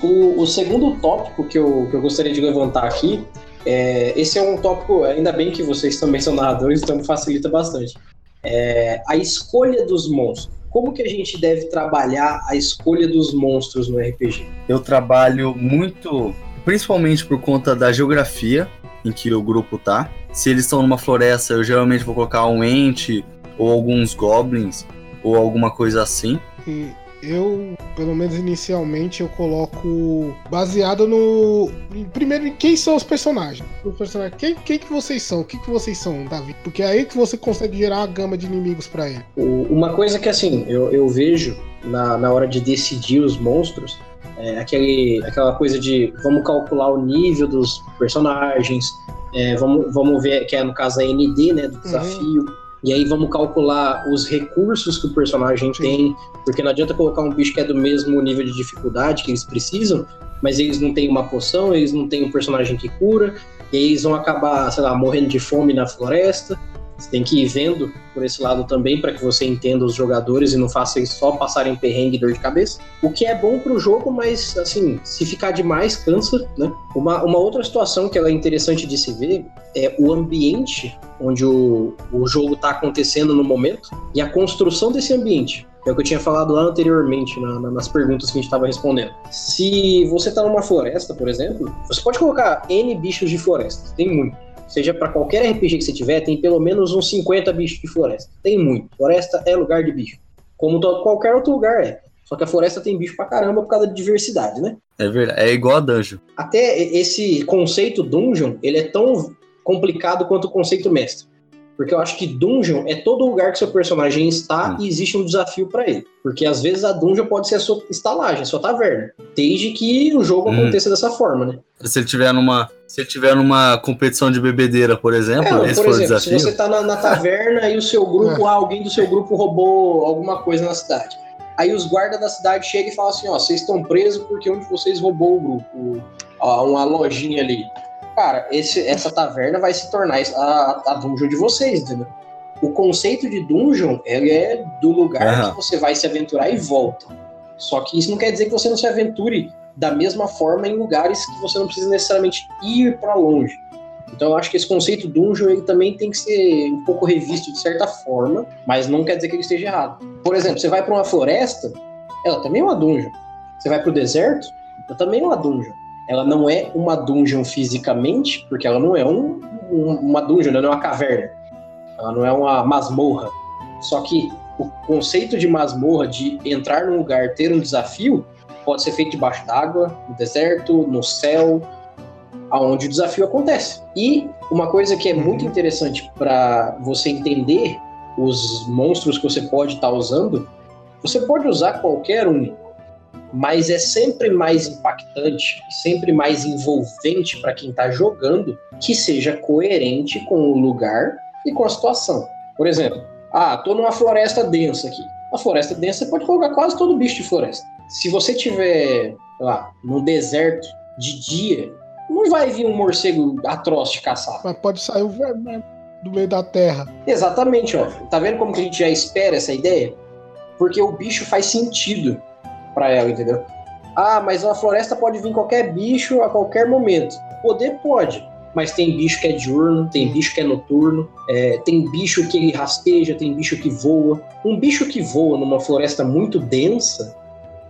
O, o segundo tópico que eu, que eu gostaria de levantar aqui, é, esse é um tópico, ainda bem que vocês também são narradores, então facilita bastante. é, a escolha dos monstros. Como que a gente deve trabalhar a escolha dos monstros no RPG? Eu trabalho muito, principalmente por conta da geografia em que o grupo tá. Se eles estão numa floresta, eu geralmente vou colocar um ente ou alguns goblins ou alguma coisa assim. E eu, pelo menos inicialmente, eu coloco baseado no. Primeiro, em quem são os personagens. Os personagens quem, quem que vocês são? O que, que vocês são, Davi? Porque é aí que você consegue gerar a gama de inimigos para ele. Uma coisa que assim, eu, eu vejo na, na hora de decidir os monstros. É aquele, aquela coisa de vamos calcular o nível dos personagens, é, vamos, vamos ver, que é no caso a ND, né, do desafio. Uhum e aí vamos calcular os recursos que o personagem Sim. tem, porque não adianta colocar um bicho que é do mesmo nível de dificuldade que eles precisam, mas eles não têm uma poção, eles não têm um personagem que cura, e aí eles vão acabar, sei lá, morrendo de fome na floresta. Você tem que ir vendo por esse lado também para que você entenda os jogadores e não faça eles só passarem perrengue e dor de cabeça. O que é bom para o jogo, mas assim, se ficar demais, cansa, né? Uma, uma outra situação que é interessante de se ver é o ambiente onde o, o jogo está acontecendo no momento e a construção desse ambiente. É o que eu tinha falado lá anteriormente, na, na, nas perguntas que a gente estava respondendo. Se você está numa floresta, por exemplo, você pode colocar N bichos de floresta, tem muito seja para qualquer RPG que você tiver, tem pelo menos uns 50 bichos de floresta. Tem muito. Floresta é lugar de bicho. Como qualquer outro lugar é. Só que a floresta tem bicho pra caramba por causa da diversidade, né? É verdade. É igual a dungeon. Até esse conceito dungeon, ele é tão complicado quanto o conceito mestre. Porque eu acho que dungeon é todo lugar que seu personagem está hum. e existe um desafio para ele. Porque às vezes a dungeon pode ser a sua estalagem, a sua taverna. Desde que o jogo hum. aconteça dessa forma, né? Se ele tiver numa. Se ele tiver numa competição de bebedeira, por exemplo, é, esse por exemplo, se você tá na, na taverna e o seu grupo, é. alguém do seu grupo roubou alguma coisa na cidade. Aí os guardas da cidade chegam e falam assim: ó, vocês estão presos porque um de vocês roubou o grupo, ó, uma lojinha ali cara, esse, essa taverna vai se tornar a, a dungeon de vocês, entendeu? O conceito de dungeon ele é do lugar uhum. que você vai se aventurar e volta. Só que isso não quer dizer que você não se aventure da mesma forma em lugares que você não precisa necessariamente ir para longe. Então eu acho que esse conceito dungeon ele também tem que ser um pouco revisto de certa forma, mas não quer dizer que ele esteja errado. Por exemplo, você vai para uma floresta, ela também é uma dungeon. Você vai para o deserto, ela também é uma dungeon. Ela não é uma dungeon fisicamente, porque ela não é um, um, uma dungeon, ela não é uma caverna. Ela não é uma masmorra. Só que o conceito de masmorra, de entrar num lugar, ter um desafio, pode ser feito debaixo d'água, no deserto, no céu, aonde o desafio acontece. E uma coisa que é muito interessante para você entender os monstros que você pode estar tá usando, você pode usar qualquer um mas é sempre mais impactante, sempre mais envolvente para quem está jogando que seja coerente com o lugar e com a situação. Por exemplo, ah, tô numa floresta densa aqui. A floresta densa você pode colocar quase todo bicho de floresta. Se você tiver lá no deserto de dia, não vai vir um morcego atroz de caçar. Mas pode sair o vermelho do meio da terra. Exatamente, ó. Tá vendo como que a gente já espera essa ideia? Porque o bicho faz sentido para ela, entendeu? Ah, mas na floresta pode vir qualquer bicho a qualquer momento. Poder pode, mas tem bicho que é diurno, tem bicho que é noturno, é, tem bicho que rasteja, tem bicho que voa. Um bicho que voa numa floresta muito densa,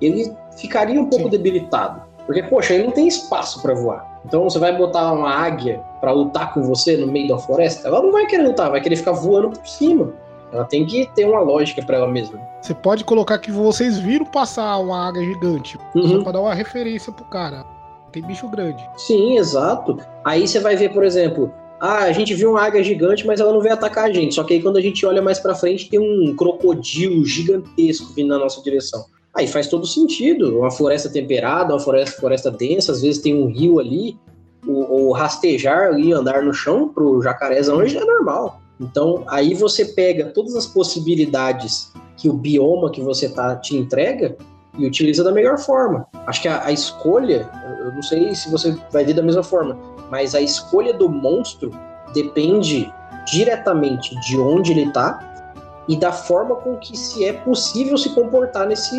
ele ficaria um pouco Sim. debilitado. Porque, poxa, ele não tem espaço para voar. Então você vai botar uma águia para lutar com você no meio da floresta, ela não vai querer lutar, vai querer ficar voando por cima. Ela tem que ter uma lógica para ela mesma. Você pode colocar que vocês viram passar uma águia gigante, uhum. só pra dar uma referência pro cara. Tem bicho grande. Sim, exato. Aí você vai ver, por exemplo, ah, a gente viu uma águia gigante, mas ela não veio atacar a gente. Só que aí quando a gente olha mais para frente, tem um crocodilo gigantesco vindo na nossa direção. Aí faz todo sentido. Uma floresta temperada, uma floresta, floresta densa, às vezes tem um rio ali. O, o rastejar ali, andar no chão pro jacarezão hoje é normal. Então, aí você pega todas as possibilidades que o bioma que você tá te entrega e utiliza da melhor forma. Acho que a, a escolha, eu não sei se você vai ver da mesma forma, mas a escolha do monstro depende diretamente de onde ele tá e da forma com que se é possível se comportar nesse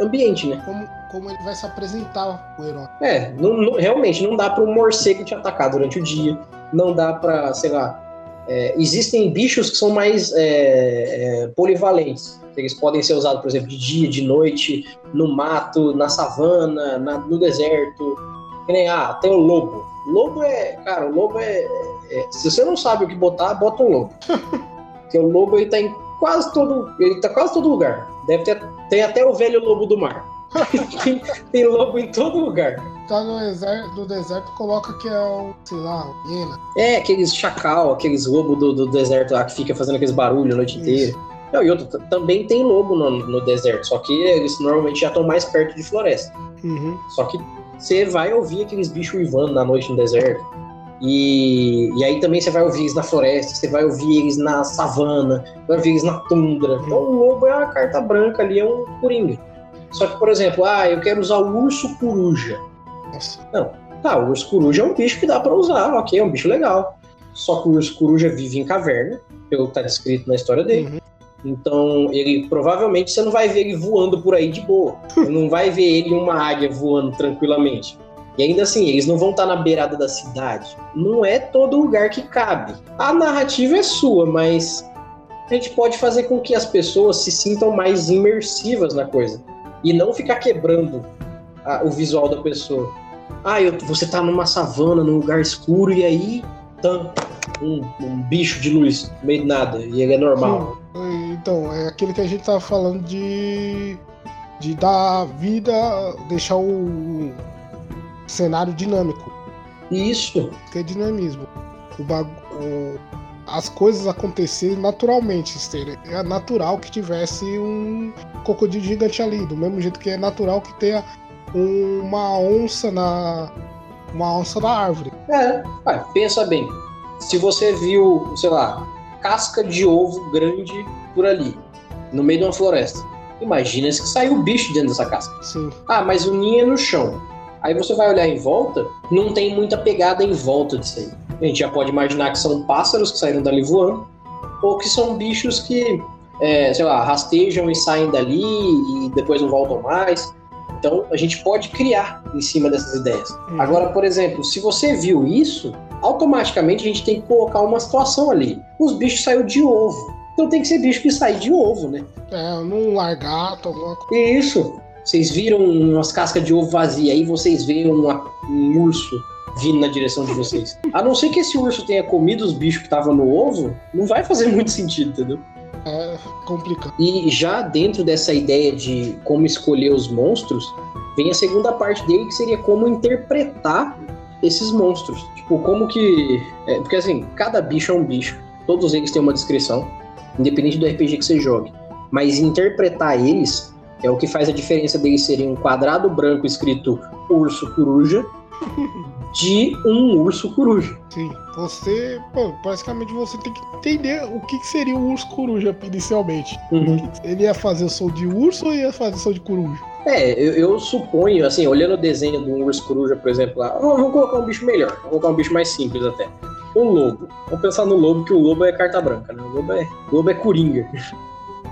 ambiente, né? Como, como ele vai se apresentar o herói. É, não, não, realmente não dá para um morcego te atacar durante o dia, não dá para, sei lá, é, existem bichos que são mais é, é, polivalentes. Eles podem ser usados, por exemplo, de dia, de noite, no mato, na savana, na, no deserto. Que nem, ah, tem o lobo. Lobo é, cara, o lobo é, é, Se você não sabe o que botar, bota um lobo. Porque o lobo ele tá em quase todo. Ele tá quase todo lugar. Deve ter. Tem até o velho lobo do mar. Tem, tem lobo em todo lugar tá no deserto, do deserto, coloca que é um, sei lá, um hiena. É, aqueles chacal, aqueles lobos do, do deserto lá que fica fazendo aqueles barulhos a noite Isso. inteira. Não, e outro, também tem lobo no, no, deserto, só que eles normalmente já estão mais perto de floresta. Uhum. Só que você vai ouvir aqueles bichos uivando na noite no deserto. E, e aí também você vai ouvir eles na floresta, você vai ouvir eles na savana, vai ouvir eles na tundra. Uhum. Então o lobo é uma carta branca ali, é um coringa. Só que, por exemplo, ah, eu quero usar o urso coruja. Nossa. Não. Tá, o urso coruja é um bicho que dá para usar, ok, é um bicho legal. Só que o urso coruja vive em caverna, pelo que tá descrito na história dele. Uhum. Então, ele provavelmente você não vai ver ele voando por aí de boa. Não vai ver ele uma águia voando tranquilamente. E ainda assim, eles não vão estar tá na beirada da cidade. Não é todo lugar que cabe. A narrativa é sua, mas a gente pode fazer com que as pessoas se sintam mais imersivas na coisa e não ficar quebrando a, o visual da pessoa. Ah, eu, você tá numa savana, num lugar escuro, e aí tá um, um bicho de luz no meio de nada, e ele é normal. Sim. Então, é aquele que a gente tava falando de. de dar vida, deixar o cenário dinâmico. Isso. Que é dinamismo. O bagu... As coisas acontecerem naturalmente. É natural que tivesse um crocodilo gigante ali. Do mesmo jeito que é natural que tenha uma onça na. Uma onça na árvore. É, pensa bem. Se você viu, sei lá, casca de ovo grande por ali, no meio de uma floresta. Imagina se saiu um bicho dentro dessa casca. Sim. Ah, mas o ninho é no chão. Aí você vai olhar em volta, não tem muita pegada em volta disso aí. A gente já pode imaginar que são pássaros que saíram dali voando, ou que são bichos que, é, sei lá, rastejam e saem dali e depois não voltam mais. Então a gente pode criar em cima dessas ideias. Uhum. Agora, por exemplo, se você viu isso, automaticamente a gente tem que colocar uma situação ali. Os bichos saíram de ovo. Então tem que ser bicho que sai de ovo, né? É, num largato, alguma coisa. Isso. Vocês viram umas cascas de ovo vazia, aí vocês veem uma, um urso vindo na direção de vocês. A não ser que esse urso tenha comido os bichos que estavam no ovo, não vai fazer muito sentido, entendeu? é complicado. E já dentro dessa ideia de como escolher os monstros, vem a segunda parte dele que seria como interpretar esses monstros. Tipo, como que. É, porque assim, cada bicho é um bicho. Todos eles têm uma descrição, independente do RPG que você jogue. Mas interpretar eles é o que faz a diferença deles serem um quadrado branco escrito urso coruja de um urso coruja. Sim, você, pô, basicamente você tem que entender o que, seria o urso coruja inicialmente. Uhum. Ele ia fazer o som de urso ou ia fazer o som de coruja? É, eu, eu, suponho, assim, olhando o desenho do urso coruja, por exemplo, lá, vamos colocar um bicho melhor, vamos colocar um bicho mais simples até. Um lobo. Vamos pensar no lobo, que o lobo é carta branca, né? O lobo é, o lobo é coringa.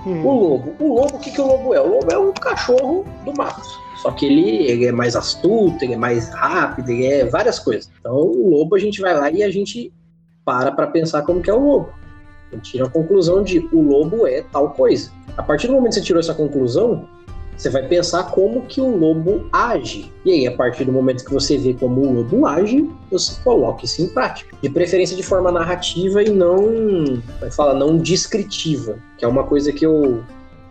Hum. O lobo. O lobo, o que, que o lobo é? O lobo é um cachorro do mato. Só que ele, ele é mais astuto, ele é mais rápido, ele é várias coisas. Então, o lobo a gente vai lá e a gente para para pensar como que é o lobo. A gente tira a conclusão de o lobo é tal coisa. A partir do momento que você tirou essa conclusão, você vai pensar como que o lobo age. E aí, a partir do momento que você vê como o lobo age, você coloca isso em prática. De preferência de forma narrativa e não, vai falar, não descritiva, que é uma coisa que eu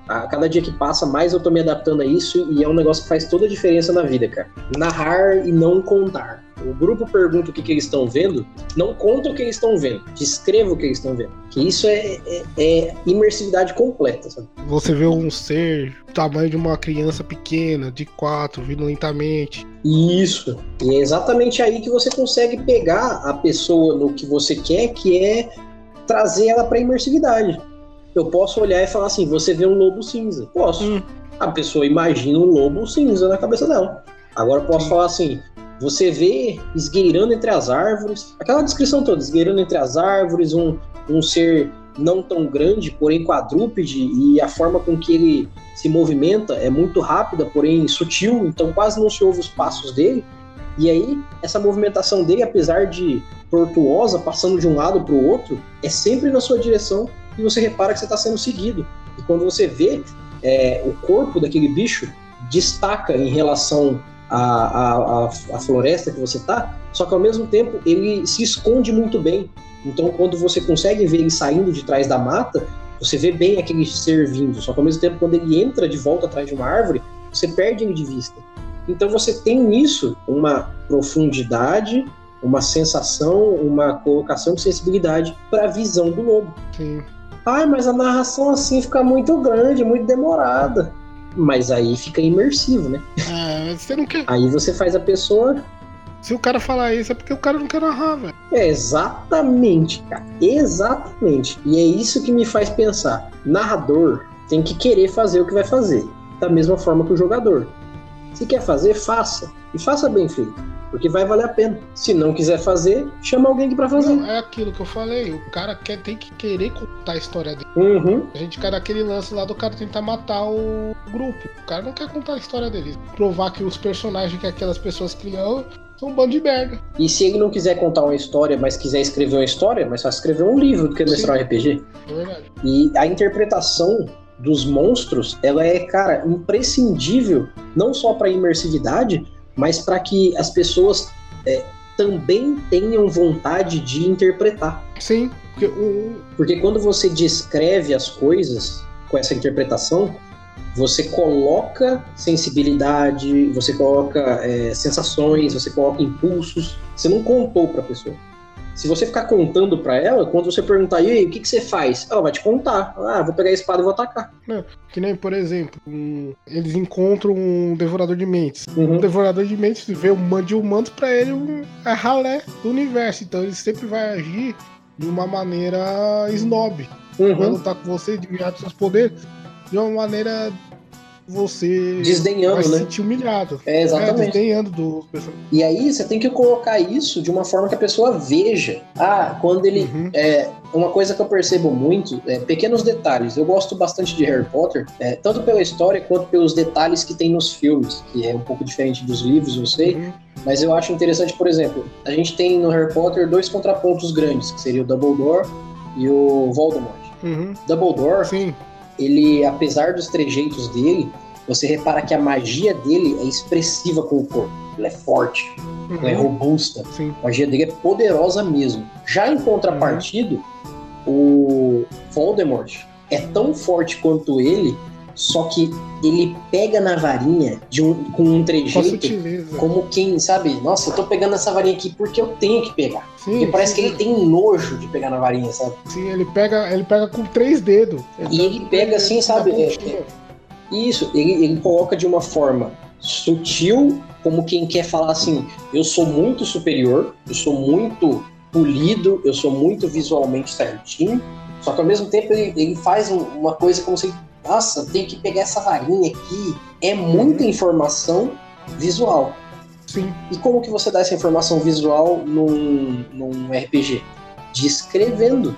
a cada dia que passa, mais eu tô me adaptando a isso e é um negócio que faz toda a diferença na vida, cara. Narrar e não contar. O grupo pergunta o que, que eles estão vendo, não conta o que eles estão vendo, descreva o que eles estão vendo. Que isso é, é, é, imersividade completa, sabe? Você vê um ser do tamanho de uma criança pequena, de quatro, vindo lentamente. Isso. E é exatamente aí que você consegue pegar a pessoa no que você quer, que é trazer ela para imersividade eu posso olhar e falar assim: você vê um lobo cinza. Posso. Hum. A pessoa imagina um lobo cinza na cabeça dela. Agora eu posso falar assim: você vê esgueirando entre as árvores, aquela descrição toda, esgueirando entre as árvores, um, um ser não tão grande, porém quadrúpede, e a forma com que ele se movimenta é muito rápida, porém sutil, então quase não se ouve os passos dele. E aí, essa movimentação dele, apesar de tortuosa, passando de um lado para o outro, é sempre na sua direção e você repara que você está sendo seguido. E quando você vê é, o corpo daquele bicho destaca em relação à, à, à, floresta que você está, só que ao mesmo tempo ele se esconde muito bem. Então, quando você consegue ver ele saindo de trás da mata, você vê bem aquele ser vindo. Só que ao mesmo tempo, quando ele entra de volta atrás de uma árvore, você perde ele de vista. Então, você tem nisso uma profundidade, uma sensação, uma colocação de sensibilidade para a visão do lobo. Sim. Ai, mas a narração assim fica muito grande, muito demorada. Mas aí fica imersivo, né? É, você não quer. Aí você faz a pessoa. Se o cara falar isso, é porque o cara não quer narrar, velho. É, exatamente, cara. Exatamente. E é isso que me faz pensar. Narrador tem que querer fazer o que vai fazer. Da mesma forma que o jogador. Se quer fazer, faça. E faça bem feito porque vai valer a pena. Se não quiser fazer, chama alguém para fazer. Não, é aquilo que eu falei, o cara quer, tem que querer contar a história dele. Uhum. A gente quer aquele lance lá do cara tentar matar o grupo. O cara não quer contar a história dele. Provar que os personagens que aquelas pessoas criam são um bando de merda. E se ele não quiser contar uma história, mas quiser escrever uma história, mais fácil escrever um livro do que mestrar um RPG. É verdade. E a interpretação dos monstros, ela é, cara, imprescindível, não só para imersividade, mas para que as pessoas é, também tenham vontade de interpretar. Sim, porque, o... porque quando você descreve as coisas com essa interpretação, você coloca sensibilidade, você coloca é, sensações, você coloca impulsos. Você não contou para a pessoa. Se você ficar contando para ela, quando você perguntar, e aí, o que, que você faz? Ela vai te contar. Ah, vou pegar a espada e vou atacar. Não, que nem, por exemplo, um, eles encontram um devorador de mentes. Uhum. Um devorador de mentes vê um mando de humanos pra ele um, é ralé do universo. Então ele sempre vai agir de uma maneira snob. Uhum. Quando tá com você, de seus poderes, de uma maneira você desdenhando, vai né? sentir humilhado. É, exatamente. É, desdenhando do E aí você tem que colocar isso de uma forma que a pessoa veja. Ah, quando ele. Uhum. É, uma coisa que eu percebo muito é pequenos detalhes. Eu gosto bastante de Harry Potter, é, tanto pela história quanto pelos detalhes que tem nos filmes, que é um pouco diferente dos livros, eu sei. Uhum. Mas eu acho interessante, por exemplo, a gente tem no Harry Potter dois contrapontos grandes, que seria o Dumbledore e o Voldemort. Uhum. Dumbledore, Sim ele, apesar dos trejeitos dele, você repara que a magia dele é expressiva com o corpo. Ela é forte, uhum. ela é robusta. Sim. A magia dele é poderosa mesmo. Já em contrapartido, uhum. o Voldemort é tão forte quanto ele, só que ele pega na varinha de um, com um trejeito como quem, sabe, nossa, eu tô pegando essa varinha aqui porque eu tenho que pegar. Sim, porque parece sim, que ele tem nojo de pegar na varinha, sabe? Sim, ele pega, ele pega com três dedos. E ele pega assim, sabe? É, é, isso, ele, ele coloca de uma forma sutil, como quem quer falar assim, eu sou muito superior, eu sou muito polido, eu sou muito visualmente certinho, só que ao mesmo tempo ele, ele faz uma coisa como se nossa, tenho que pegar essa varinha aqui. É muita uhum. informação visual. Sim. E como que você dá essa informação visual num, num RPG? Descrevendo.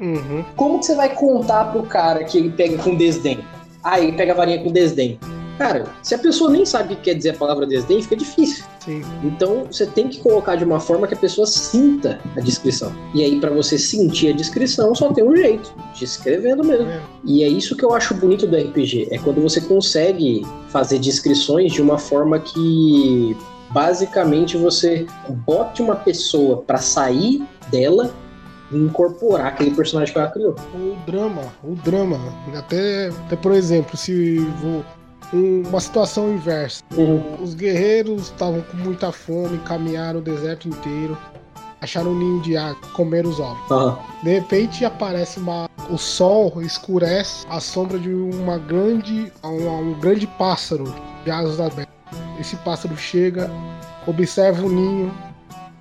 Uhum. Como que você vai contar pro cara que ele pega com desdém? Ah, ele pega a varinha com desdém. Cara, se a pessoa nem sabe o que quer dizer a palavra desdém, fica difícil. Sim. Então você tem que colocar de uma forma que a pessoa sinta a descrição. E aí, para você sentir a descrição, só tem um jeito: descrevendo mesmo. É. E é isso que eu acho bonito do RPG: é quando você consegue fazer descrições de uma forma que basicamente você bote uma pessoa para sair dela e incorporar aquele personagem que ela criou. O drama, o drama. Até, até por exemplo, se vou uma situação inversa. Uhum. Os guerreiros estavam com muita fome, caminharam o deserto inteiro, acharam um ninho de água, comeram os ovos. Uhum. De repente aparece uma, o sol escurece a sombra de uma grande, um, um grande pássaro de asas abertas. Esse pássaro chega, observa o ninho,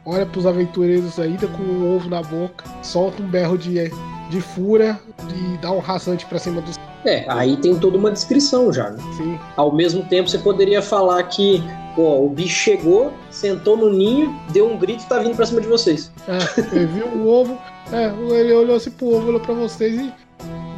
olha para os aventureiros ainda com o ovo na boca, solta um berro de, de fúria e dá um rasante para cima dos é, aí tem toda uma descrição já. Né? Sim. Ao mesmo tempo, você poderia falar que pô, o bicho chegou, sentou no ninho, deu um grito e tá vindo pra cima de vocês. É, ele viu o ovo, é, ele olhou assim pro ovo, olhou pra vocês e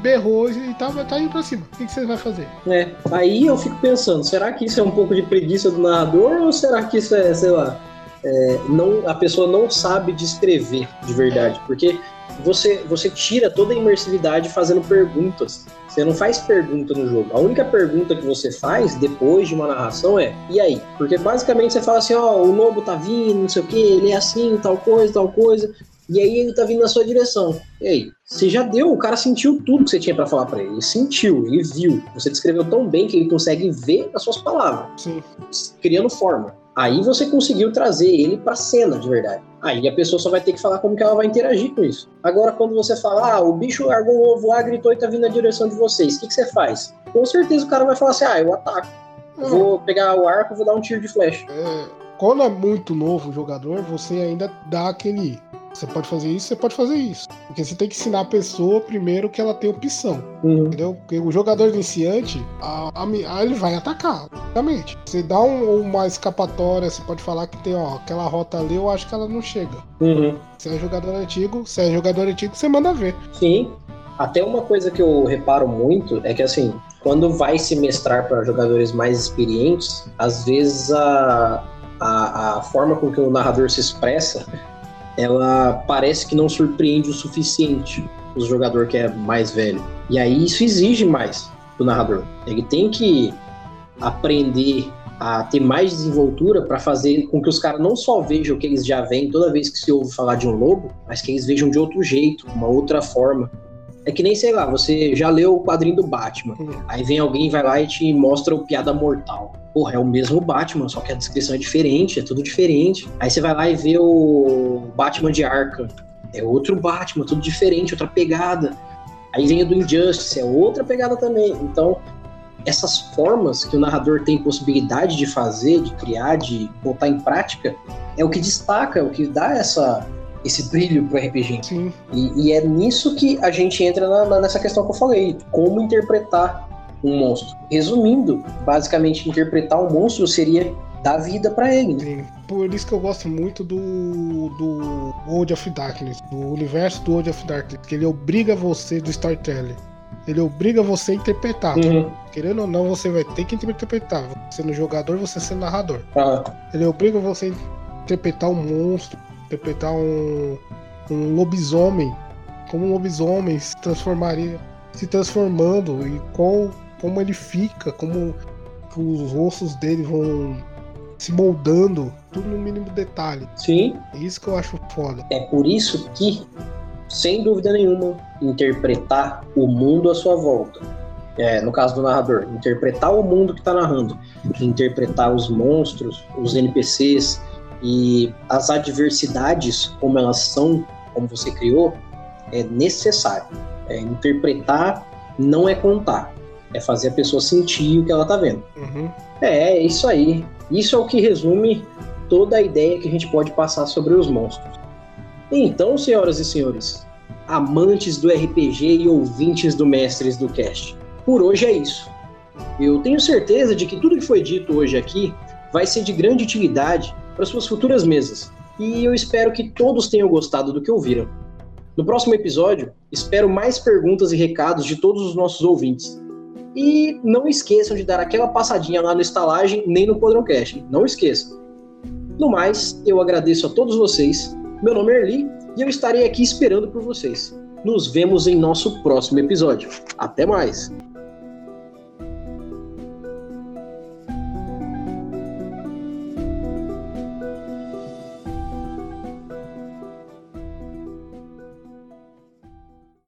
berrou e tá, tá indo pra cima. O que, que você vai fazer? É, aí eu fico pensando, será que isso é um pouco de preguiça do narrador ou será que isso é, sei lá, é, não, a pessoa não sabe descrever de verdade, porque você, você tira toda a imersividade fazendo perguntas. Você não faz pergunta no jogo. A única pergunta que você faz depois de uma narração é: e aí? Porque basicamente você fala assim: ó, oh, o lobo tá vindo, não sei o que, ele é assim, tal coisa, tal coisa. E aí ele tá vindo na sua direção. E aí? Você já deu, o cara sentiu tudo que você tinha para falar para ele. Ele sentiu, ele viu. Você descreveu tão bem que ele consegue ver as suas palavras. Sim. Criando forma. Aí você conseguiu trazer ele pra cena de verdade. Aí a pessoa só vai ter que falar como que ela vai interagir com isso. Agora, quando você fala, ah, o bicho largou o ovo lá, gritou e tá vindo na direção de vocês, o que, que você faz? Com certeza o cara vai falar assim, ah, eu ataco. Eu vou pegar o arco, vou dar um tiro de flecha. É, quando é muito novo o jogador, você ainda dá aquele você pode fazer isso, você pode fazer isso. Porque você tem que ensinar a pessoa primeiro que ela tem opção. Uhum. Entendeu? Porque o jogador iniciante, a, a, a, ele vai atacar, obviamente. Você dá um, uma escapatória, você pode falar que tem, ó, aquela rota ali, eu acho que ela não chega. Uhum. Se é jogador antigo, se é jogador antigo, você manda ver. Sim. Até uma coisa que eu reparo muito é que assim, quando vai se mestrar para jogadores mais experientes, às vezes a, a, a forma com que o narrador se expressa ela parece que não surpreende o suficiente o jogador que é mais velho. E aí isso exige mais do narrador. Ele tem que aprender a ter mais desenvoltura para fazer com que os caras não só vejam o que eles já veem toda vez que se ouve falar de um lobo, mas que eles vejam de outro jeito, uma outra forma. É que nem, sei lá, você já leu o quadrinho do Batman, uhum. aí vem alguém, vai lá e te mostra o Piada Mortal porra, é o mesmo Batman, só que a descrição é diferente, é tudo diferente. Aí você vai lá e vê o Batman de Arkham, é outro Batman, tudo diferente, outra pegada. Aí vem o do Injustice, é outra pegada também. Então, essas formas que o narrador tem possibilidade de fazer, de criar, de botar em prática, é o que destaca, é o que dá essa, esse brilho pro RPG. Sim. E, e é nisso que a gente entra na, na, nessa questão que eu falei, como interpretar um monstro. Resumindo, basicamente interpretar um monstro seria dar vida para ele. Sim. Por isso que eu gosto muito do, do World of Darkness, do universo do World of Darkness, que ele obriga você do storytelling. Ele obriga você a interpretar. Uhum. Querendo ou não, você vai ter que interpretar. Você sendo jogador, você sendo narrador. Uhum. Ele obriga você a interpretar um monstro, interpretar um, um lobisomem. Como um lobisomem se transformaria, se transformando e qual como ele fica, como os ossos dele vão se moldando, tudo no mínimo detalhe. Sim. É isso que eu acho foda. É por isso que, sem dúvida nenhuma, interpretar o mundo à sua volta. É, no caso do narrador, interpretar o mundo que está narrando, interpretar os monstros, os NPCs e as adversidades como elas são, como você criou, é necessário. É, interpretar não é contar. É fazer a pessoa sentir o que ela tá vendo. Uhum. É, é isso aí. Isso é o que resume toda a ideia que a gente pode passar sobre os monstros. Então, senhoras e senhores, amantes do RPG e ouvintes do Mestres do Cast, por hoje é isso. Eu tenho certeza de que tudo que foi dito hoje aqui vai ser de grande utilidade para suas futuras mesas. E eu espero que todos tenham gostado do que ouviram. No próximo episódio, espero mais perguntas e recados de todos os nossos ouvintes. E não esqueçam de dar aquela passadinha lá no Estalagem, nem no Podroncast. Não esqueçam. No mais, eu agradeço a todos vocês. Meu nome é Erli e eu estarei aqui esperando por vocês. Nos vemos em nosso próximo episódio. Até mais!